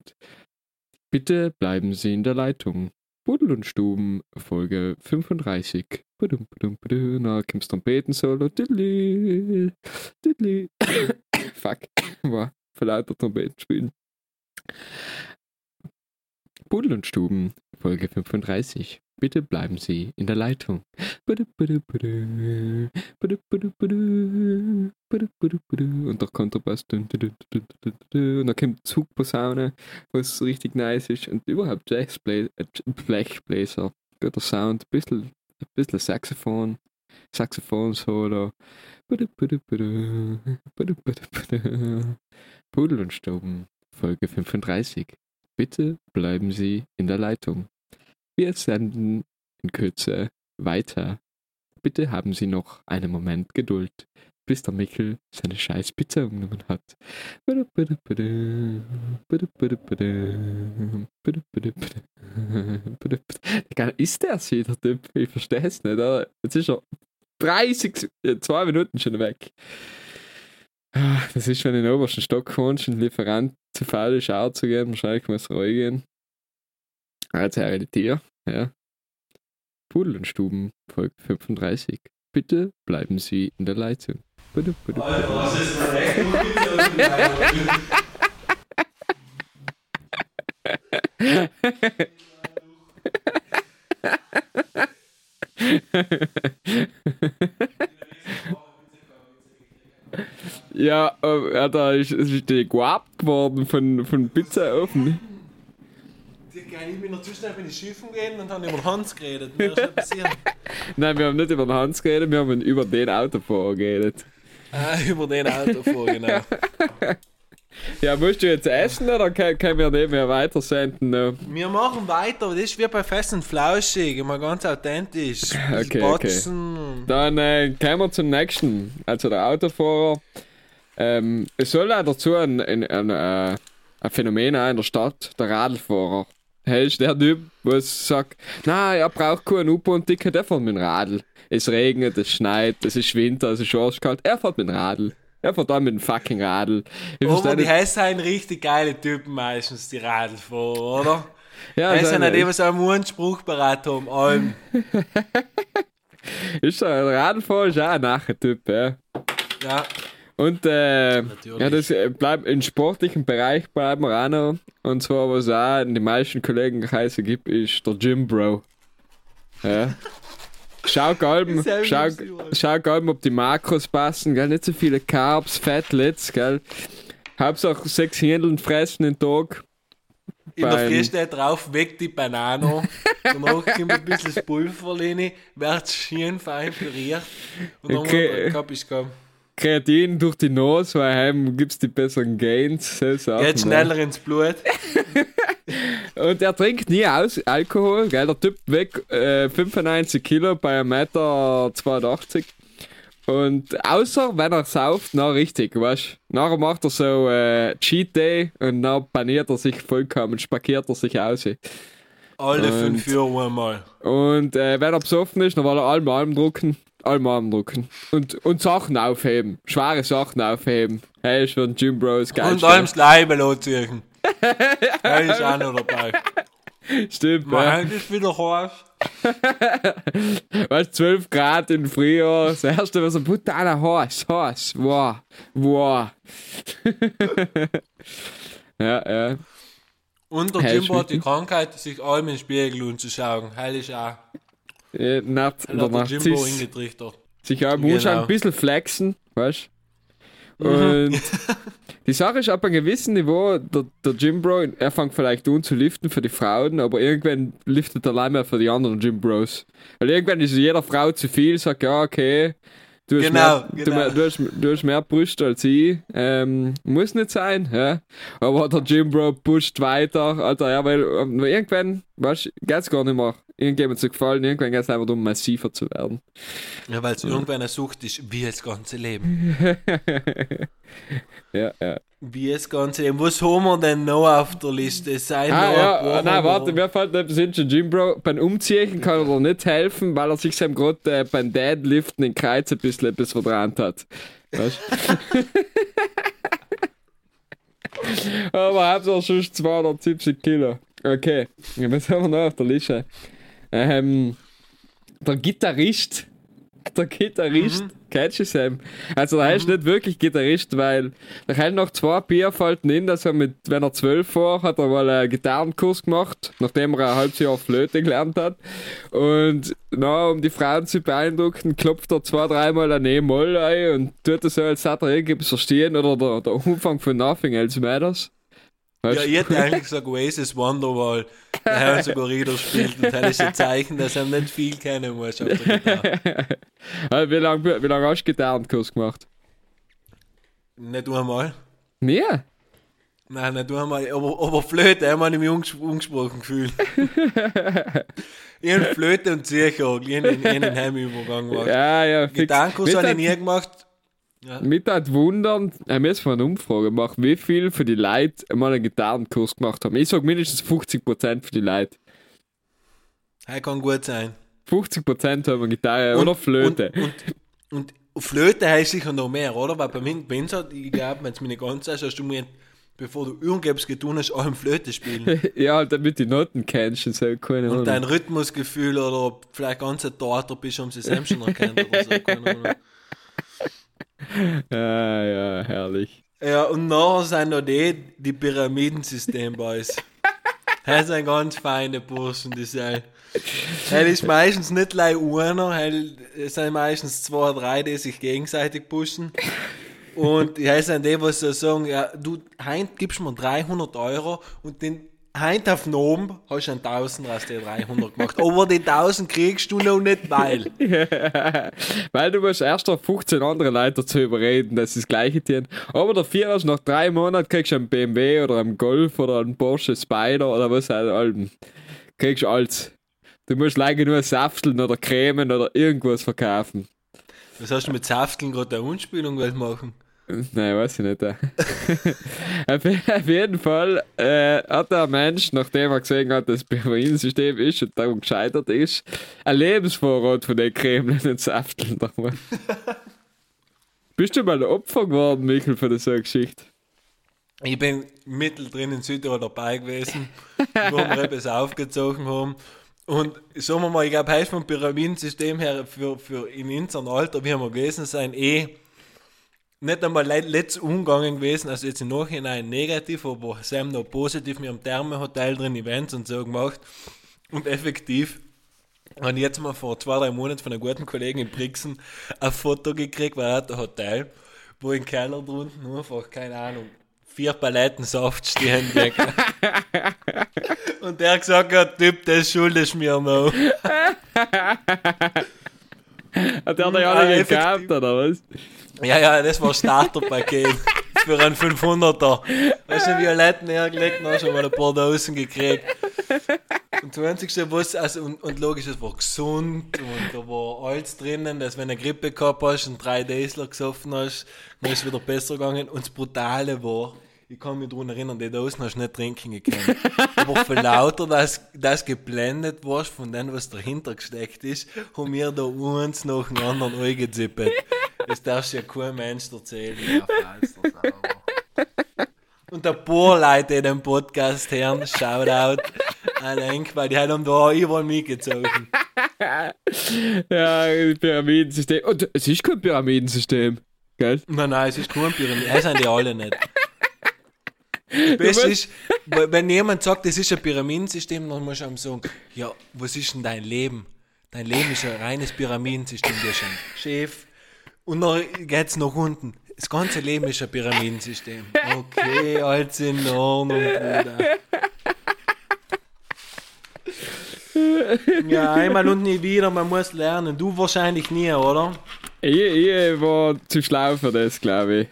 bitte bleiben Sie in der Leitung. Buddel und Stuben, Folge 35. Budum, budum, budum, na, kommt's Trompeten-Solo. Diddly, diddly. Fuck, war lauter Trompeten spielen. Pudel und Stuben, Folge 35. <coughs> Bitte bleiben Sie in der Leitung. Und der Kontrabass. Und dann kommt Zugposaune, was richtig nice ist. Und überhaupt äh, Blechbläser. Guter Sound. Bisschen, ein bisschen Saxophon. Saxophon-Solo. Pudel und Stuben, Folge 35. Bitte bleiben Sie in der Leitung. Wir senden in Kürze weiter. Bitte haben Sie noch einen Moment Geduld, bis der Mickel seine scheiß Pizza umgenommen hat. Ist der sie, der Typ? Ich verstehe es nicht. Jetzt ist er 30, äh, zwei Minuten schon weg. Ah, Das ist, wenn du in den obersten Stock und ein Lieferant zu faul ist, auch zu geben. Wahrscheinlich muss er reingehen. Jetzt die Tier, ja. Pudel und Stuben, Folge 35. Bitte bleiben Sie in der Leitung. Budu, budu, Alter, was ist ja, äh, da ist, ist die gewabt geworden von, von Pizzaofen. Ich schnell bin ich schiffen gehen und habe über Hans geredet. Mir ist nicht passiert. <laughs> Nein, wir haben nicht über den Hans geredet, wir haben über den Autofahrer geredet. Ah, über den Autofahrer, genau. <laughs> Ja, musst du jetzt essen oder können wir nicht mehr weitersenden? noch? Wir machen weiter, das ist wie bei Fest und Flauschig, immer ganz authentisch. <laughs> Okay, Botzen. Dann äh, kommen wir zum nächsten. Also der Autofahrer. Ähm, es soll auch dazu ein, ein, ein, äh, ein Phänomen auch in der Stadt, der Radlfahrer. Hey, ist der Typ, was sagt, na, er braucht kein U-Bahn-Ticket, er fährt mit dem Radl. Es regnet, es schneit, es ist Winter, es ist arschkalt, er fährt mit dem Radl. Er fährt dann mit dem fucking Radl. Ich versteh die heißen sind richtig geile Typen meistens, die Radlfahrer, oder? <laughs> ja, Die ist sind einer- nicht immer so einen Mundspruch bereit haben, allem. <laughs> ist so, ein Radlfahrer ist auch ein nacher Typ, ja. Ja. Und äh, ja, das äh, bleibt im sportlichen Bereich bleiben wir auch noch. Und zwar, was auch in den meisten Kollegenkreisen gibt, ist der Gym Bro. Ja. <laughs> Schau Galben, schau, schau Galben, ob die Makros passen, gell? Nicht so viele Carbs, Fatlets, gell? Hauptsache sechs Händeln fressen den Tag. In der Beim- Früh steht drauf, weg die Banane. Danach kommt ein bisschen das Pulver rein, wird schön fein püriert. Und dann Okay. Cup ist gekommen. Kreatin durch die Nase, weil heim gibt's die besseren Gains. Geht ne? schneller ins Blut. <laughs> Und er trinkt nie aus Alkohol, gell? Der Typ weg äh, 95 Kilo bei 1,82 Meter. Und außer wenn er sauft, na richtig, weißt du? Nachher macht er so äh, Cheat Day und dann paniert er sich vollkommen, spakiert er sich aus. Alle Und- fünf Jahre einmal. Und äh, wenn er besoffen ist, dann will er allem Arm drucken, Arm drucken. Und, und Sachen aufheben, schwere Sachen aufheben. Hey, den Gym Bros geil. Und allem das Leibel anziehen. <laughs> Er ist auch noch dabei. Stimmt, Man, ja. ist wieder heiß. <laughs> Weißt du, 12 Grad im Frühjahr, das erste, was ein brutaler heiß, heiß, wow, wow. <laughs> ja, ja. Und der Hey, Jimbo hat die. Krankheit, sich allem in den Spiegel anzuschauen. Heil ist auch. Ja Nacht, Heil der eingetrichtert. Sich auch im Genau. Ein bisschen flexen, weißt du? Mhm. Und <laughs> die Sache ist, ab einem gewissen Niveau, der, der Gym Bro, er fängt vielleicht an zu liften für die Frauen, aber irgendwann liftet er allein mehr für die anderen Gym Bros. Weil irgendwann ist jeder Frau zu viel, sagt, ja, okay, du hast, Genau, mehr, Du, genau. mehr- du, hast, du hast mehr Brüste als ich, ähm, muss nicht sein, ja. Aber der Gym Bro pusht weiter, Alter, ja, weil ähm, irgendwann, weißt du, geht's gar nicht mehr. Irgendjemand zu gefallen, irgendwann geht's einfach darum, massiver zu werden. Ja, weil es irgendwann eine Sucht ist, wie das ganze Leben. <laughs> ja, ja. Wie das ganze Leben. Was haben wir denn noch auf der Liste? Sein Ah, noch ja, paar nein, warte, mir fällt etwas in Jim Bro. Beim Umziehen kann er nicht helfen, weil er sich seinem gerade äh, beim Deadliften in Kreuz ein bisschen etwas verbrannt hat. Weißt du? <laughs> Aber schon 270 Kilo. Okay, ja, was haben wir noch auf der Liste? Ähm, der Gitarrist. Der Gitarrist. Kennst du Sam? Also, der ist nicht wirklich Gitarrist, weil er hat noch zwei Bier fällt ihn in, dass er mit, wenn er zwölf war, hat er mal einen Gitarrenkurs gemacht, nachdem er ein halbes Jahr Flöte gelernt hat. Und na, um die Frauen zu beeindrucken, klopft er zwei, dreimal ein E-Moll ein und tut das so, als hätte er irgendwas verstehen oder der, der Umfang von Nothing Else Matters. Ja, ich hätte <laughs> eigentlich gesagt Oasis Wonderwall. Der Herr sogar Rieder spielt und das ist ein Zeichen, dass er nicht viel kennen muss auf der Gitarre. <laughs> Wie lange wie lang hast du Gitarrenkurs gemacht? Nicht einmal. Nee. Nein, nicht einmal. Aber, aber Flöte haben wir mich unges ungesprochen gefühlt. <laughs> ich habe Flöte und Zircher in in einen Heimübergang gemacht. Ja, ja. Gitarrenkurs habe ich nie gemacht. Ja. Mit hat wundern, äh, wir müssen mal eine Umfrage machen, wie viel für die Leute mal einen Gitarrenkurs gemacht haben. Ich sag mindestens 50% für die Leute. Das kann gut sein. 50% haben Gitarre Und- oder Flöte. Und, und, und Flöte heißt sicher noch mehr, oder? Weil bei mir, uns hat, ich glaube, wenn es mir nicht ganz sagst, hast du mir, bevor du irgendetwas getan hast, auch im Flöte spielen. <laughs> ja, halt, damit die Noten kennst und so, keine Ahnung. Und dein Rhythmusgefühl oder vielleicht ganz ein Torter bist, um sie selbst schon erkennt oder so. Keine Ahnung. Ja, ja, herrlich. Ja, und nachher sind noch die, die Pyramidensystem-Boys. Das sind ganz feine Burschen, die sind. Das ist meistens nicht gleich einer, es sind meistens zwei, drei, die sich gegenseitig pushen. Und das sind die, was so sagen, ja, du, heint gibst mir 300 Euro und den heint auf Nomen hast du einen Tausender aus den 300 gemacht. <laughs> Aber die 1000 kriegst du noch nicht, weil. <laughs> Weil du musst erst auf 15 andere Leute dazu überreden, dass sie das gleiche tun. Aber dafür hast du nach drei Monaten kriegst du einen BMW oder einen Golf oder einen Porsche Spider oder was halt allem. Kriegst du alles. Du musst leider nur Safteln oder Cremen oder irgendwas verkaufen. Was hast du mit Safteln gerade eine Unspielung machen? Nein, weiß ich nicht. <laughs> äh. auf, jeden Fall äh, hat der Mensch, nachdem er gesehen hat, dass das Pyramidensystem ist und darum gescheitert ist, ein Lebensvorrat von den Cremen und Safteln da. Bist du mal ein Opfer geworden, Michael, von einer Geschichte? Ich bin mittendrin in Südtirol dabei gewesen, <laughs> wo wir etwas aufgezogen haben. Und sagen wir mal, ich glaube, heißt vom Pyramidensystem her für, für in unserem Alter, wie haben wir gewesen sein, eh nicht einmal le- letzt umgegangen gewesen, also jetzt im Nachhinein negativ, aber Sam noch positiv mit dem Therme-Hotel drin Events und so gemacht. Und effektiv habe ich jetzt mal vor zwei, drei Monaten von einer guten Kollegin in Brixen ein Foto gekriegt, weil er hat ein Hotel, wo im Keller drunten einfach, keine Ahnung, vier Paletten Saft stehen. <laughs> Und der hat gesagt hat, Typ, das schuldest mir noch. <laughs> Hat der da Ah, alle effektiv. gekauft, oder was? Ja, ja, das war Starterpaket für einen 500er. Hast du Violetten hergelegt, hast du mal ein paar Dosen gekriegt. Und das Einzige, was, also, und, und logisch, es war gesund und da war alles drinnen, dass wenn du eine Grippe gehabt hast und drei Daisler gesoffen hast, dann ist es wieder besser gegangen. Und das Brutale war, ich kann mich daran erinnern, die Dosen hast du nicht trinken können. Aber für lauter, dass das geblendet warst von dem, was dahinter gesteckt ist, haben wir da uns nach dem anderen eingezippet. Das darfst du ja kein Mensch erzählen. Ja. Und Und der paar Leute, die den Podcast hören, Shoutout an Enk, weil die haben da überall mitgezogen. Ja, Pyramidensystem. Und es ist kein Pyramidensystem. Gell? Nein, nein, es ist kein Pyramide. Das sind die alle nicht. Das ist, wenn jemand sagt, das ist ein Pyramidensystem, dann muss ich ihm sagen, ja, was ist denn dein Leben? Dein Leben ist ein reines Pyramidensystem, der schon Chef. Und dann geht's nach unten. Das ganze Leben ist ein Pyramidensystem. Okay, alles in Ordnung, Bruder. Ja, einmal und nie wieder, man muss lernen. Du wahrscheinlich nie, oder? Ich, ich war zu schlau für das, glaube ich.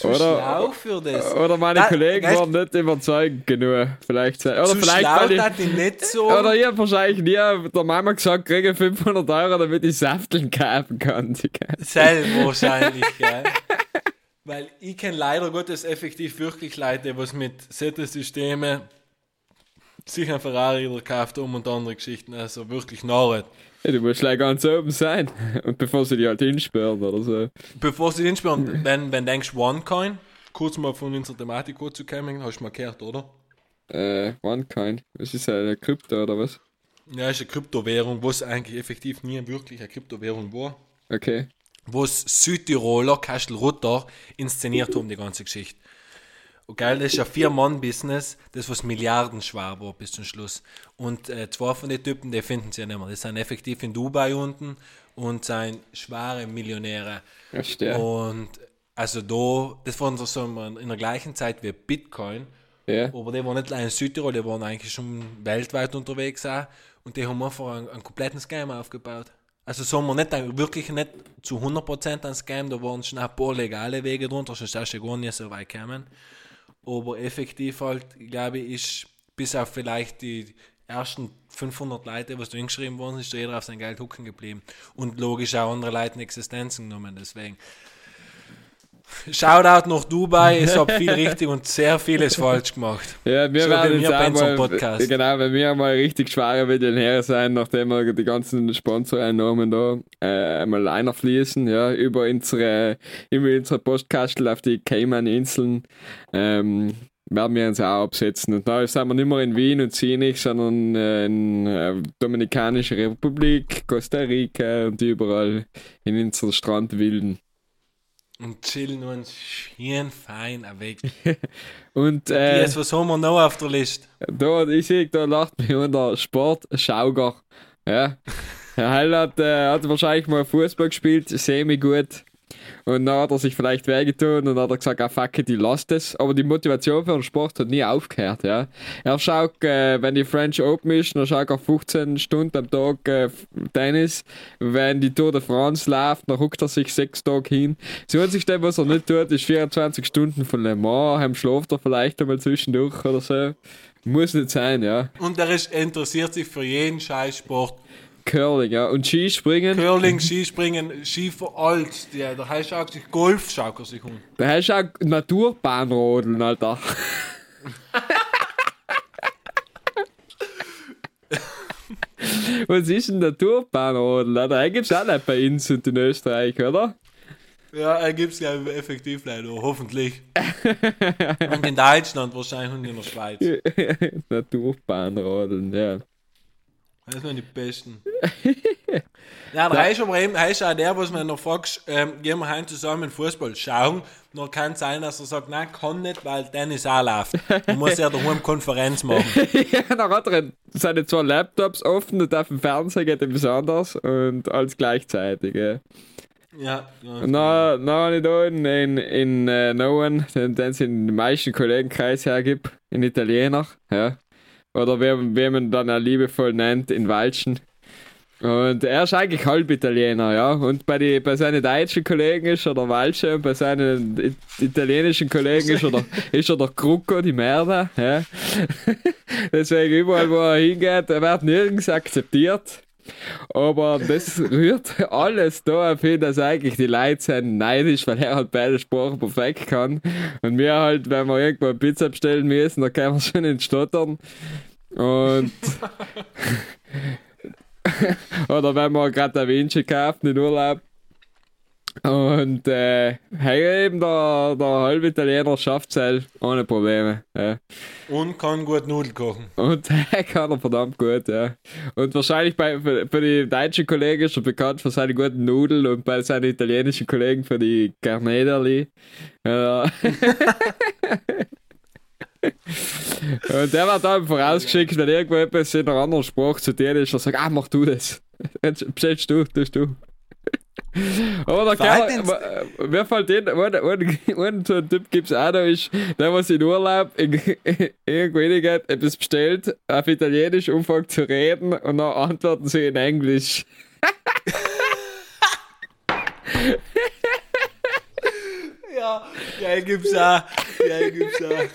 Zu Oder- schlau für das. Oder meine Da- Kollegen weißt- waren nicht überzeugend genug. Vielleicht, oder Zu vielleicht, schlau weil ich, ich nicht so. Oder ich hab wahrscheinlich nie der Mama gesagt, kriege 500 Euro, damit ich Säfteln kaufen kann. Selber wahrscheinlich, <laughs> gell? Weil ich kenne leider Gottes effektiv wirklich Leute, was mit solchen Systemen sich ein Ferrari oder kauft um und andere Geschichten, also wirklich narret. Ja, du musst gleich ganz oben sein. Und bevor sie dich halt hinsperren oder so. Bevor sie den spielen, <laughs> wenn, wenn du denkst OneCoin, kurz mal von unserer Thematik kurz zu kommen, hast du mal gehört, oder? Äh, OneCoin. Was ist eine Krypto oder was? Ja, ist eine Kryptowährung, was eigentlich effektiv nie wirklich eine Kryptowährung war. Okay. was Südtiroler Kastelrutter inszeniert haben, die ganze Geschichte. Und geil, das ist ein Vier-Mann-Business, das was milliardenschwer war bis zum Schluss. Und äh, zwei von den Typen, die finden sie ja nicht mehr. Die sind effektiv in Dubai unten und sind schwere Millionäre. Stimmt. Und also da, das waren so in der gleichen Zeit wie Bitcoin, Ja. aber die waren nicht allein in Südtirol, die waren eigentlich schon weltweit unterwegs auch. Und die haben einfach einen, einen kompletten Scam aufgebaut. Also sagen wir nicht, ein- wirklich nicht zu 100% ein Scam, da waren schon ein paar legale Wege drunter, sonst hast du gar nicht so weit gekommen. Aber effektiv halt, glaube ich, ist bis auf vielleicht die ersten 500 Leute, was da hingeschrieben worden ist, jeder auf sein Geld hucken geblieben. Und logisch auch andere Leute in Existenzen genommen, deswegen. Shoutout nach Dubai, es hat viel richtig und sehr vieles falsch gemacht. Ja, wir So werden jetzt einmal, Podcast. genau, wenn wir mal richtig schwere Millionäre sein, nachdem wir die ganzen Sponsoreinnahmen da äh, einmal einfließen, ja, über unsere, über unsere Postkastel auf die Cayman-Inseln, ähm, werden wir uns auch absetzen. Und da sind wir nicht mehr in Wien und Zürich, sondern äh, in äh, Dominikanische Republik, Costa Rica und überall in unserer Strandwilden. Und chillen uns schön fein weg. <laughs> Und äh, Yes, was haben wir noch auf der Liste? Da, ich sehe, da lacht mich unter Sportschauger. Ja. Der <laughs> Heil hat, äh, hat wahrscheinlich mal Fußball gespielt, semi gut. Und dann hat er sich vielleicht wehgetan und hat er gesagt, ah fuck it, ich lass das. Aber die Motivation für den Sport hat nie aufgehört, ja. Er schaut, äh, wenn die French Open ist, dann schaut er 15 Stunden am Tag äh, Tennis. Wenn die Tour de France läuft, dann ruckt er sich sechs Tage hin. Das, was er nicht tut, ist 24 Stunden von Le Mans, heim schläft er vielleicht einmal zwischendurch oder so. Muss nicht sein, ja. Und der ist, interessiert sich für jeden Scheißsport. Curling, ja. Und Skispringen, Curling, Skispringen, Ski für alt. Ja, der heißt schaut sich Golf schaut er sich um. da hast du auch Naturbahnrodeln, Alter. <laughs> Was ist ein Naturbahnrodeln? Alter? Da gibt es auch nicht bei uns und in Österreich, oder? Ja, er gibt es ja effektiv leider, hoffentlich. <laughs> und in Deutschland wahrscheinlich und in der Schweiz. <laughs> Naturbahnrodeln, ja. Das sind die besten. <laughs> ja, der heißt aber eben, heißt auch der, was man noch fragst, ähm, gehen wir heim zusammen Fußball schauen. Nur kann sein, dass er sagt, nein, kann nicht, weil Tennis auch läuft. Man muss ja daheim Konferenz machen. <laughs> ja, dann hat er seine zwei Laptops offen und auf dem Fernseher geht etwas anders und alles gleichzeitig, ja. Ja, dann, dann habe ich da in, in, in äh, Noen, den, den es in den meisten Kollegenkreis hergibt, in Italiener, ja. Oder wie, wie man dann auch liebevoll nennt, in Walschen. Und er ist eigentlich halb Italiener, ja. Und bei, die, bei seinen deutschen Kollegen ist er der Walsche und bei seinen it italienischen Kollegen ist er der, <laughs> ist er der Krucko, die Merda, ja. <laughs> Deswegen überall, wo er hingeht, er wird nirgends akzeptiert. Aber das rührt alles da auf hin, dass eigentlich die Leute sind neidisch, weil er halt beide Sprachen perfekt kann. Und wir halt, wenn wir irgendwo eine Pizza bestellen müssen, dann können wir schon ins Stottern. Und. <laughs> <laughs> Oder wenn wir gerade ein Vinci kaufen in Urlaub. Und äh, hey, eben der, der halbe Italiener schafft es ohne Probleme. Ja. Und kann gut Nudeln kochen. Und <laughs> er kann er verdammt gut, ja. Und wahrscheinlich bei, für, für die deutschen Kollegen ist er bekannt für seine guten Nudeln und bei seinen italienischen Kollegen für die Garnederli. Ja. <laughs> und der wird dann vorausgeschickt, wenn irgendwo etwas in einer anderen Sprache zu dir ist, er sagt, ah, mach du das. <laughs> Bestellst du, tust du. Aber der Kerl, mir fällt in, einen so Typ gibt es auch noch, ist, der, was in Urlaub in, <laughs> irgendwo hingeht, etwas bestellt, auf Italienisch anfängt zu reden und dann antworten sie in Englisch. <laughs> ja, ja, gibt's auch. Ja, gibt's auch.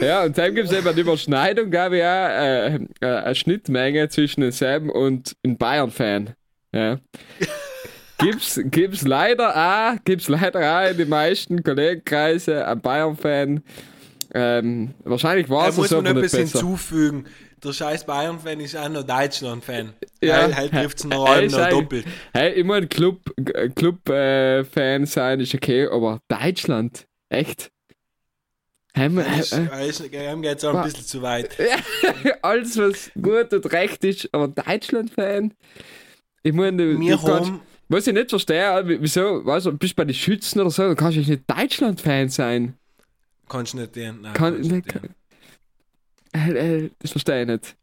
Ja, und dann gibt es eben eine Überschneidung, glaube ich, auch, äh, äh, eine Schnittmenge zwischen Sam und einem Bayern-Fan. Ja gibt's, gibt's leider auch, gibt's leider auch in den meisten Kollegenkreisen einen Bayern-Fan. Ähm, wahrscheinlich war es so, muss man etwas hinzufügen. Der scheiß Bayern-Fan ist auch noch Deutschland-Fan. Ja, Weil halt trifft es noch allem noch doppelt. Hey, ich mein Club-Fan Club, äh, sein ist okay, aber Deutschland, echt? Heim, heim geht es auch ein bisschen zu weit. <laughs> Alles, was gut und recht ist, aber Deutschland-Fan? Ich meine, wir haben was ich nicht verstehe, wieso, weißt du, bist du bei den Schützen oder so, dann kannst du nicht Deutschland-Fan sein. Kannst du nicht, nein, Kann, kannst nicht, nicht äh, äh, das verstehe ich nicht.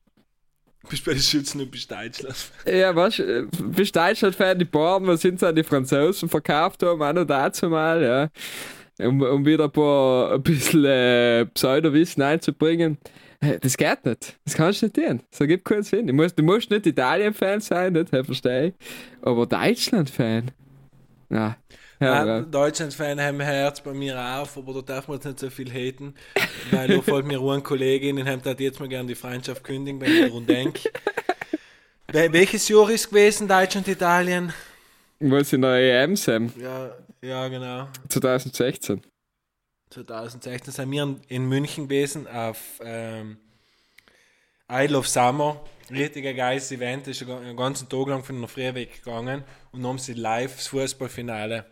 Bist bei den Schützen und bist Deutschland. Ja, weißt du, äh, bist Deutschland-Fan, die Bauern, was sind an die Franzosen verkauft haben, auch noch dazu mal, ja. Um, um wieder ein paar, ein bisschen äh, Pseudowissen einzubringen. Das geht nicht. Das kannst du nicht tun. Das ergibt keinen Sinn. Du musst, du musst nicht Italien-Fan sein, nicht? Ich verstehe Aber Deutschland-Fan? Ja. Deutschland-Fan haben Herz bei mir auf, aber da darf man jetzt nicht so viel haten, weil da fällt mir eine Kollegin, die hat jetzt mal gerne die Freundschaft kündigen, wenn ich daran denke. <laughs> Welches Jahr ist gewesen, Deutschland, Italien? Was in der EM, Sam? Ja, ja, genau. 2016. 2016 sind wir in München gewesen auf ähm, Isle of Summer. Richtiger geiles Event, ist einen ganzen Tag lang von der Früh weggegangen und haben sie live das Fußballfinale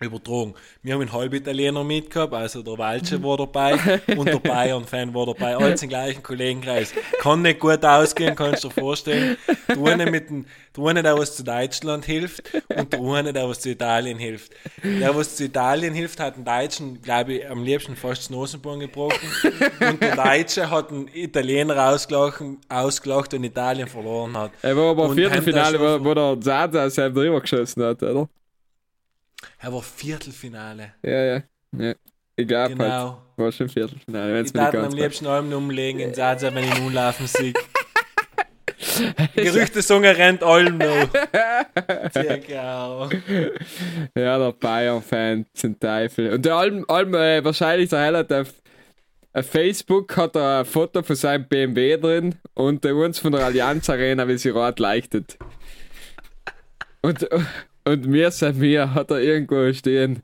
übertragen. Wir haben einen Halbitaliener mitgehabt, also der Walche war dabei und der <laughs> Bayern-Fan war dabei, alles im gleichen Kollegenkreis. Kann nicht gut ausgehen, kannst du dir vorstellen. Der eine, mit dem, der eine, der was zu Deutschland hilft und der eine, der was zu Italien hilft. Der, was zu Italien hilft, hat den Deutschen, glaube ich, am liebsten fast das Nosenborn gebrochen und der Deutsche hat einen Italiener ausgelacht, ausgelacht und Italien verloren hat. Er war aber Viertelfinale, wo, wo der Zaza selber drüber geschossen hat, oder? Er war Viertelfinale. Ja, ja. ja. Ich glaube genau. halt. War schon Viertelfinale. Wenn's ich darf am liebsten allem umlegen in Saza, wenn ich nun laufen sehe. <laughs> Gerüchte sagen, er rennt allem noch. Ja, der Bayern-Fan zum Teufel. Und der allem, allem äh, wahrscheinlich der Highlight auf, auf Facebook hat er ein Foto von seinem BMW drin und der uns von der Allianz Arena, wie sie rot leuchtet. Und, und mir sei mir hat er irgendwo stehen.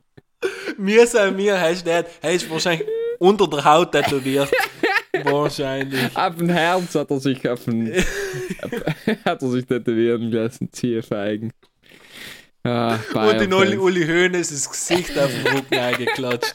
Mir sei mir heißt der, heißt wahrscheinlich unter der Haut tätowiert. <laughs> wahrscheinlich. Auf dem Herz hat er sich auf den, <laughs> hat er sich tätowieren lassen, Zierfeigen. Ah, und in Uli, Uli Hoeneß das Gesicht auf den Rücken eingeklatscht.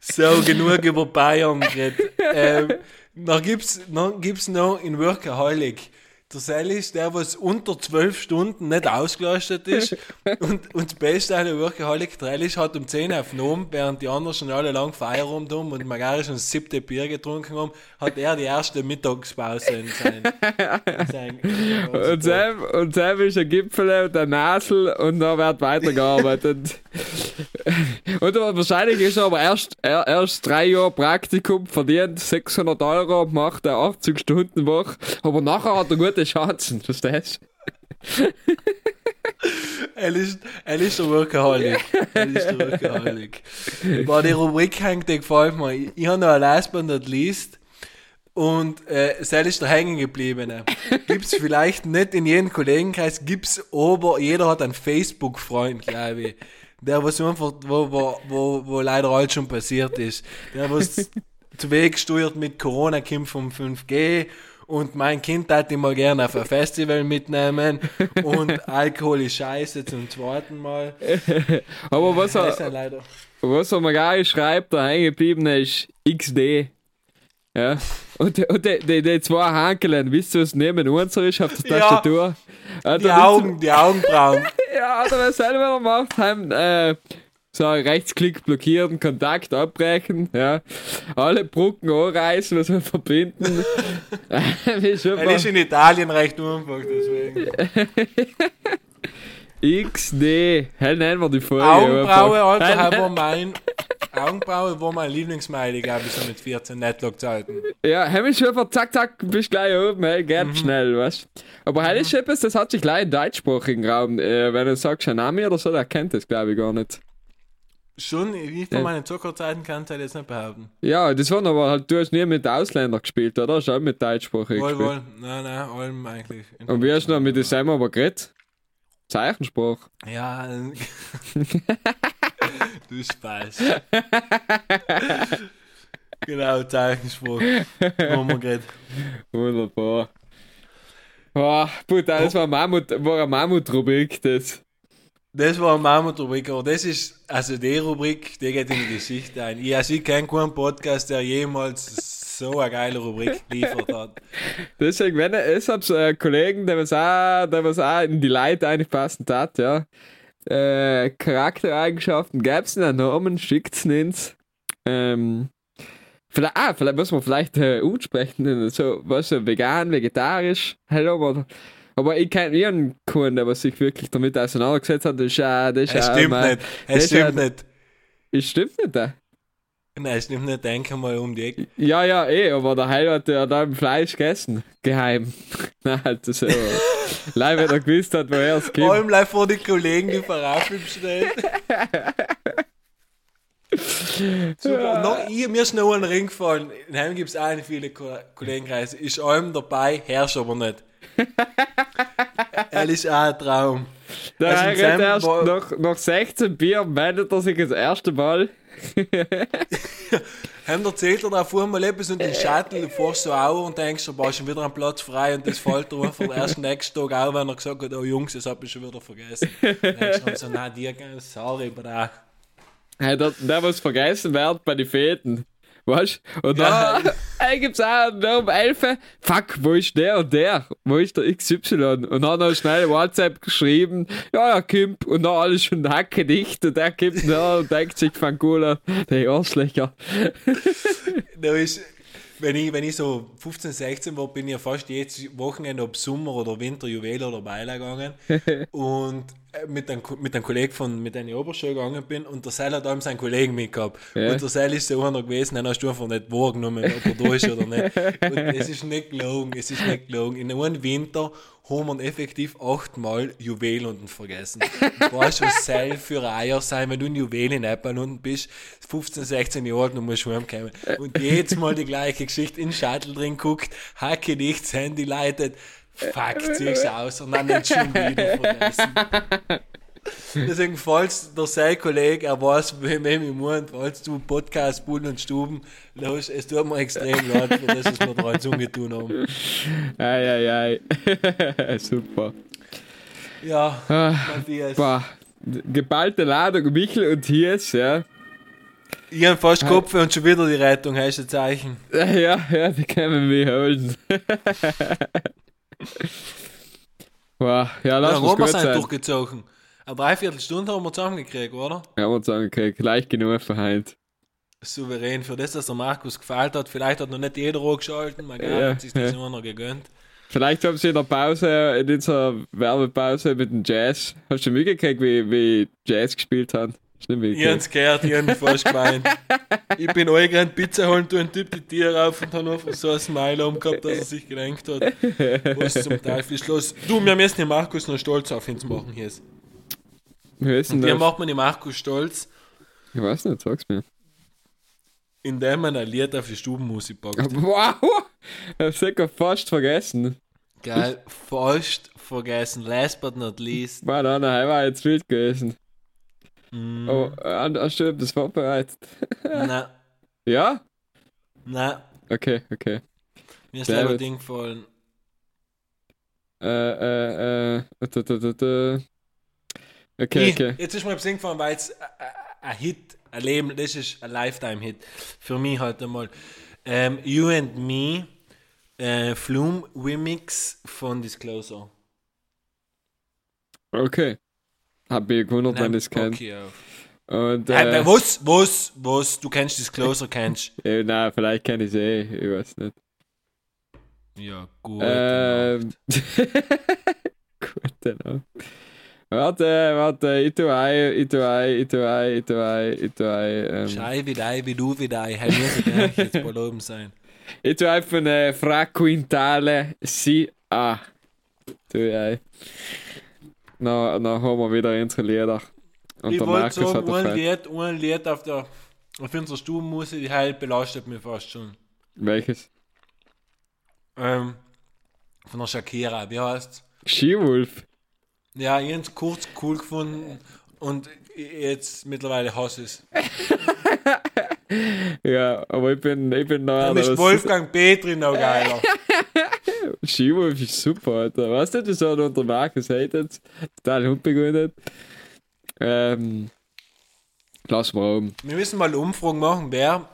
So, genug über Bayern geredet. <laughs> Ähm, dann gibt es noch, gibt's noch in Workaholic der Sel ist der, was unter zwölf Stunden nicht ausgelastet ist. <laughs> und, und das Beste an der Workaholic Trail ist, hat um 10 aufgenommen, während die anderen schon alle lang Feierabend haben und Magari schon das siebte Bier getrunken haben, hat er die erste Mittagspause in sein. In sein <laughs> und, Sam, und Sam ist ein Gipfel und ein Nasel und da wird weitergearbeitet. <laughs> <laughs> und wahrscheinlich ist er aber erst, er, erst drei Jahre Praktikum, verdient 600 Euro, macht eine 80 Stunden Woche, aber nachher hat er gute Chancen, verstehst du? <laughs> er, ist, er ist der Workaholic. Er ist der Workaholic. War die Rubrik hängt, die gefällt mir. Ich, ich habe noch ein Last but not least. Und äh, Sel ist der hängen gebliebene. Gibt es vielleicht nicht in jedem Kollegenkreis, gibt es aber jeder hat einen Facebook-Freund, glaube ich. Der, was einfach, wo, wo, wo, wo leider alles schon passiert ist. Der, was <laughs> zu Weg steuert mit Corona-Kind vom 5G Und mein Kind hat ihn mal gerne auf ein Festival mitnehmen. Und <laughs> Alkohol ist scheiße zum zweiten Mal. <laughs> Aber was ja er, leider. was er mir gar schreibt, da hängen geblieben ist XD. Ja. Und, und die, die, die zwei Hankelen, wisst ihr, was neben uns ist auf der Ja. Tastatur? Ja, Die da willst Augen, die Augenbrauen. Ja, oder was selber macht, haben, äh, so Rechtsklick blockieren, Kontakt abbrechen, ja. Alle Brücken anreißen, was wir verbinden. <laughs> <laughs> Er ist in Italien recht einfach, deswegen. <laughs> XD. Hell nennen wir die Folge. Augenbraue. Alter, Hell- war mein. Augenbraue war mein Lieblingsmeile, glaube ich, so mit 14 Netlock zu halten. Ja, einfach zack, zack, bist gleich oben, hey, geht Mhm. schnell, weißt Aber hell ist etwas, das hat sich gleich im deutschsprachigen Raum, äh, wenn du sagst, ein Name oder so, der kennt das, glaube ich, gar nicht. Schon, ich von Ja. meinen Zuckerzeiten kann ich das jetzt nicht behaupten. Ja, das waren aber halt, du hast nie mit Ausländern gespielt, oder? Auch mit deutschsprachig Wohl, gespielt. wohl. Nein, nein, allem eigentlich. Und wie hast du noch mit dem Sam aber geredet? Zeichensprache. Ja. <laughs> du Spaß. genau, Zeichenspruch. Haben wir. Wunderbar. Oh, brutal, das war, Mammut, war eine Mammut-Rubrik, das. Das war eine Mammut-Rubrik, aber das ist, also die Rubrik, die geht in die Geschichte ein. Ich, also ich kenne keinen Podcast, der jemals so eine geile Rubrik <laughs> geliefert hat. Deswegen, wenn er es hat, äh, Kollegen, der was auch, der was auch in die Leute eigentlich passend hat, ja. Äh, Charaktereigenschaften, gäbe es einen Namen, schickt ins. Ähm, vielleicht, ah, vielleicht muss man vielleicht äh, aussprechen, so, was so vegan, vegetarisch, hallo, aber, aber ich kenne einen Kunden, der sich wirklich damit auseinandergesetzt hat, das ist ja, das ist Es ja, stimmt mein- nicht. Es stimmt nicht. Es stimmt nicht. Nein, es stimmt nicht. Denke mal um die Ecke. Ja, ja, eh, aber der Heil hat ja da Fleisch gegessen. Geheim. <laughs> Nein, halt das so. <laughs> Leih, wenn er gewusst hat, woher es kommt. Allem live vor die Kollegen, die Verraffel bestellt. <laughs> Super. Noch, ich, mir ist noch ein Ring gefallen. In Heim gibt es auch nicht viele Ko Kollegenkreise. Ist allem dabei, herrscht aber nicht. er ist auch ein Traum. Der Also erst nach, nach 16 Bier meldet er sich das erste Mal. Heim erzählt er da vorher mal etwas und den Shuttle, du fährst so auch und denkst, du brauchst schon wieder einen Platz frei und das fällt dir einfach erst nächsten Tag auch, wenn er gesagt hat, oh Jungs, das hab ich schon wieder vergessen. Dann denkst du so, nein, dir, sorry, bra. Hey, der, der was vergessen wird bei den Fäden. Weißt du? Und Ja. Hey, gibt's auch noch um 11 Uhr, Fuck, wo ist der und der? Wo ist der XY? Und dann noch schnell WhatsApp geschrieben, ja, er kommt. Und dann alles schon hacke dicht. Und der kommt da und denkt sich von Cola, der Arschlöcher. <laughs> da ist, wenn ich, wenn ich so 15, 16 war, bin ich ja fast jedes Wochenende ob Sommer oder Winter Juwel oder Beiler gegangen <laughs> und mit einem, mit einem Kollegen von, mit einer Oberschule gegangen bin und der Seil hat einem seinen Kollegen mitgehabt. Ja. Und der Seil ist so einer gewesen, den hast du einfach nicht wahrgenommen, ob er da ist oder nicht. <laughs> Und es ist nicht gelogen, es ist nicht gelogen. In einem Winter haben wir effektiv achtmal Juwel unten vergessen. Du weißt, was Seil für Eier sein, wenn du in Juwel in Apple unten bist, 15, 16 Jahre alt und musst heimkommen. Und jedes Mal die gleiche Geschichte in den Shuttle drin guckt, hacke nicht, das Handy leitet, fuck, zieh's aus und dann nicht schon wieder vergessen. Deswegen, falls der sein Kollege, er weiß, wem ich meine, falls du Podcast, Bullen und Stuben, los, es tut mir extrem leid für das, was wir da jetzt umgetun haben. Ei, ei, ei. <laughs> Super. Ja, Ah, Matthias. boah. Geballte Ladung Michel und Hies, ja. Ich hab fast Kopf und schon wieder die Rettung, heißt ein Zeichen. <laughs> Ja, ja, die können wir holen. <laughs> Boah, ja, lass Ja, uns haben wir gut sein durchgezogen. Eine Dreiviertelstunde haben wir zusammengekriegt, oder? Ja, wir sagen, okay, gleich genug für heute. Souverän, für das, dass der Markus gefällt hat. Vielleicht hat noch nicht jeder angeschalten, man Ja, hat sich das ja. nur noch gegönnt. Vielleicht haben sie in der Pause, in dieser Werbepause mit dem Jazz, hast du mitgekriegt, wie, wie Jazz gespielt haben? Nicht Ich hab's gehört, ich hab mich fast gemeint. Ich bin eingerannt, Pizza holen, tu ein Typ die Tiere auf und hab einfach so ein Smile umgehabt, dass er sich gedenkt hat. Was zum Teufel ist los? Du, wir müssen den Markus noch stolz auf ihn zu machen hier. Wie ist denn Und wie das? macht man den Markus stolz? Ich weiß nicht, sag's mir. Indem man ein Lied auf die Stubenmusik packt. Wow! Ich hab's sogar fast vergessen. Geil, fast vergessen. Last but not least. War da, nein, war jetzt wild gewesen. Mm, Oh, äh, hast du das vorbereitet? <laughs> na, Ja? na. Okay, okay. Mir ist Sehr leider gut. Ding gefallen. Äh, äh, äh. Okay, okay. Jetzt ist mir etwas eingefallen, weil es ein Hit, ein Leben, das ist ein Lifetime-Hit. Für mich halt einmal. Ähm, you and Me, äh, Flume Remix von Disclosure. Okay. Hab ich gewundert, wenn ich es kennt. Okay. Und, Äh, äh, was, was, was, du kennst Disclosure, kennst <laughs> äh, nein, vielleicht kenne ich es eh, ich weiß nicht. Ja, gut. Ähm, <laughs> Gute Nacht. Warte, warte, ich tu ein, ich tu ein, ich tu ein, ich tu ein, ich tu ein. Ähm, Schei wie dei, wie du wie dei. Hey, muss ich jetzt mal oben sein. <laughs> ich tu ein von äh, Fra Quintale Si A. Tu ich ein. Dann, dann haben wir wieder unsere Lieder. Und ich der wollte Markus sagen, hat ein Lied, ein Lied auf der auf unserer Stubenmusik, die halt belastet mich fast schon. Welches? Ähm, von der Shakira, wie heißt Skiwolf. Ja, ich hab's kurz cool gefunden und jetzt mittlerweile hasse es. <laughs> Ja, aber ich bin, ich bin da. Dann ist Wolfgang Petri noch geiler. <laughs> Skiwolf ist super, Alter. Weißt du, das hat unter Markus hatet, total unbegründet. Ähm, lass mal oben. Wir müssen mal eine Umfrage machen, wer,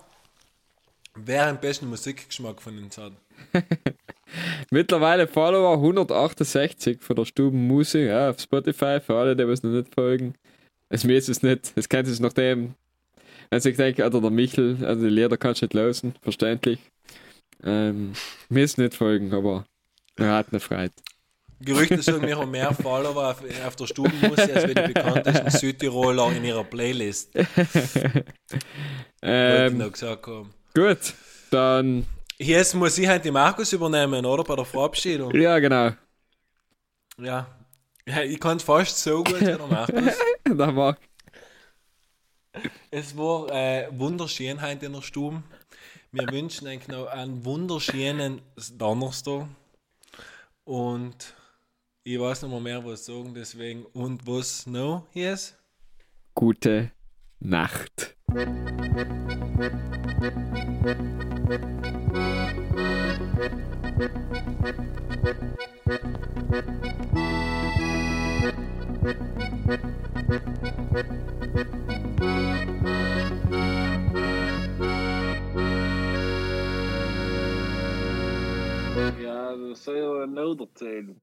wer den besten Musikgeschmack von uns hat. <laughs> Mittlerweile Follower 168 von der Stubenmusik ja, auf Spotify, für alle, die es noch nicht folgen. Es mir ist es nicht, es kennt es nach dem. Also ich denke, oder der Michel, also die Lieder kannst du nicht lösen, verständlich. Ähm, <laughs> mir ist nicht folgen, aber er hat eine Freude. Gerüchte sagen, wir haben mehr Follower auf, auf der Stubenmusik als wir die bekanntesten Südtiroler in ihrer Playlist. <laughs> Ähm, noch gesagt haben. gut, dann, Jetzt muss ich halt die Markus übernehmen, oder? Bei der Verabschiedung. ja genau, Ja. ich kann es fast so gut wie der Markus. <laughs> dann mach. Es war äh, wunderschön heute in der Stube. Wir wünschen euch noch einen wunderschönen Donnerstag. Und ich weiß nicht mehr, mehr was sagen, deswegen. Und was noch? Yes? Gute Nacht. Ja, dat säger nödert till.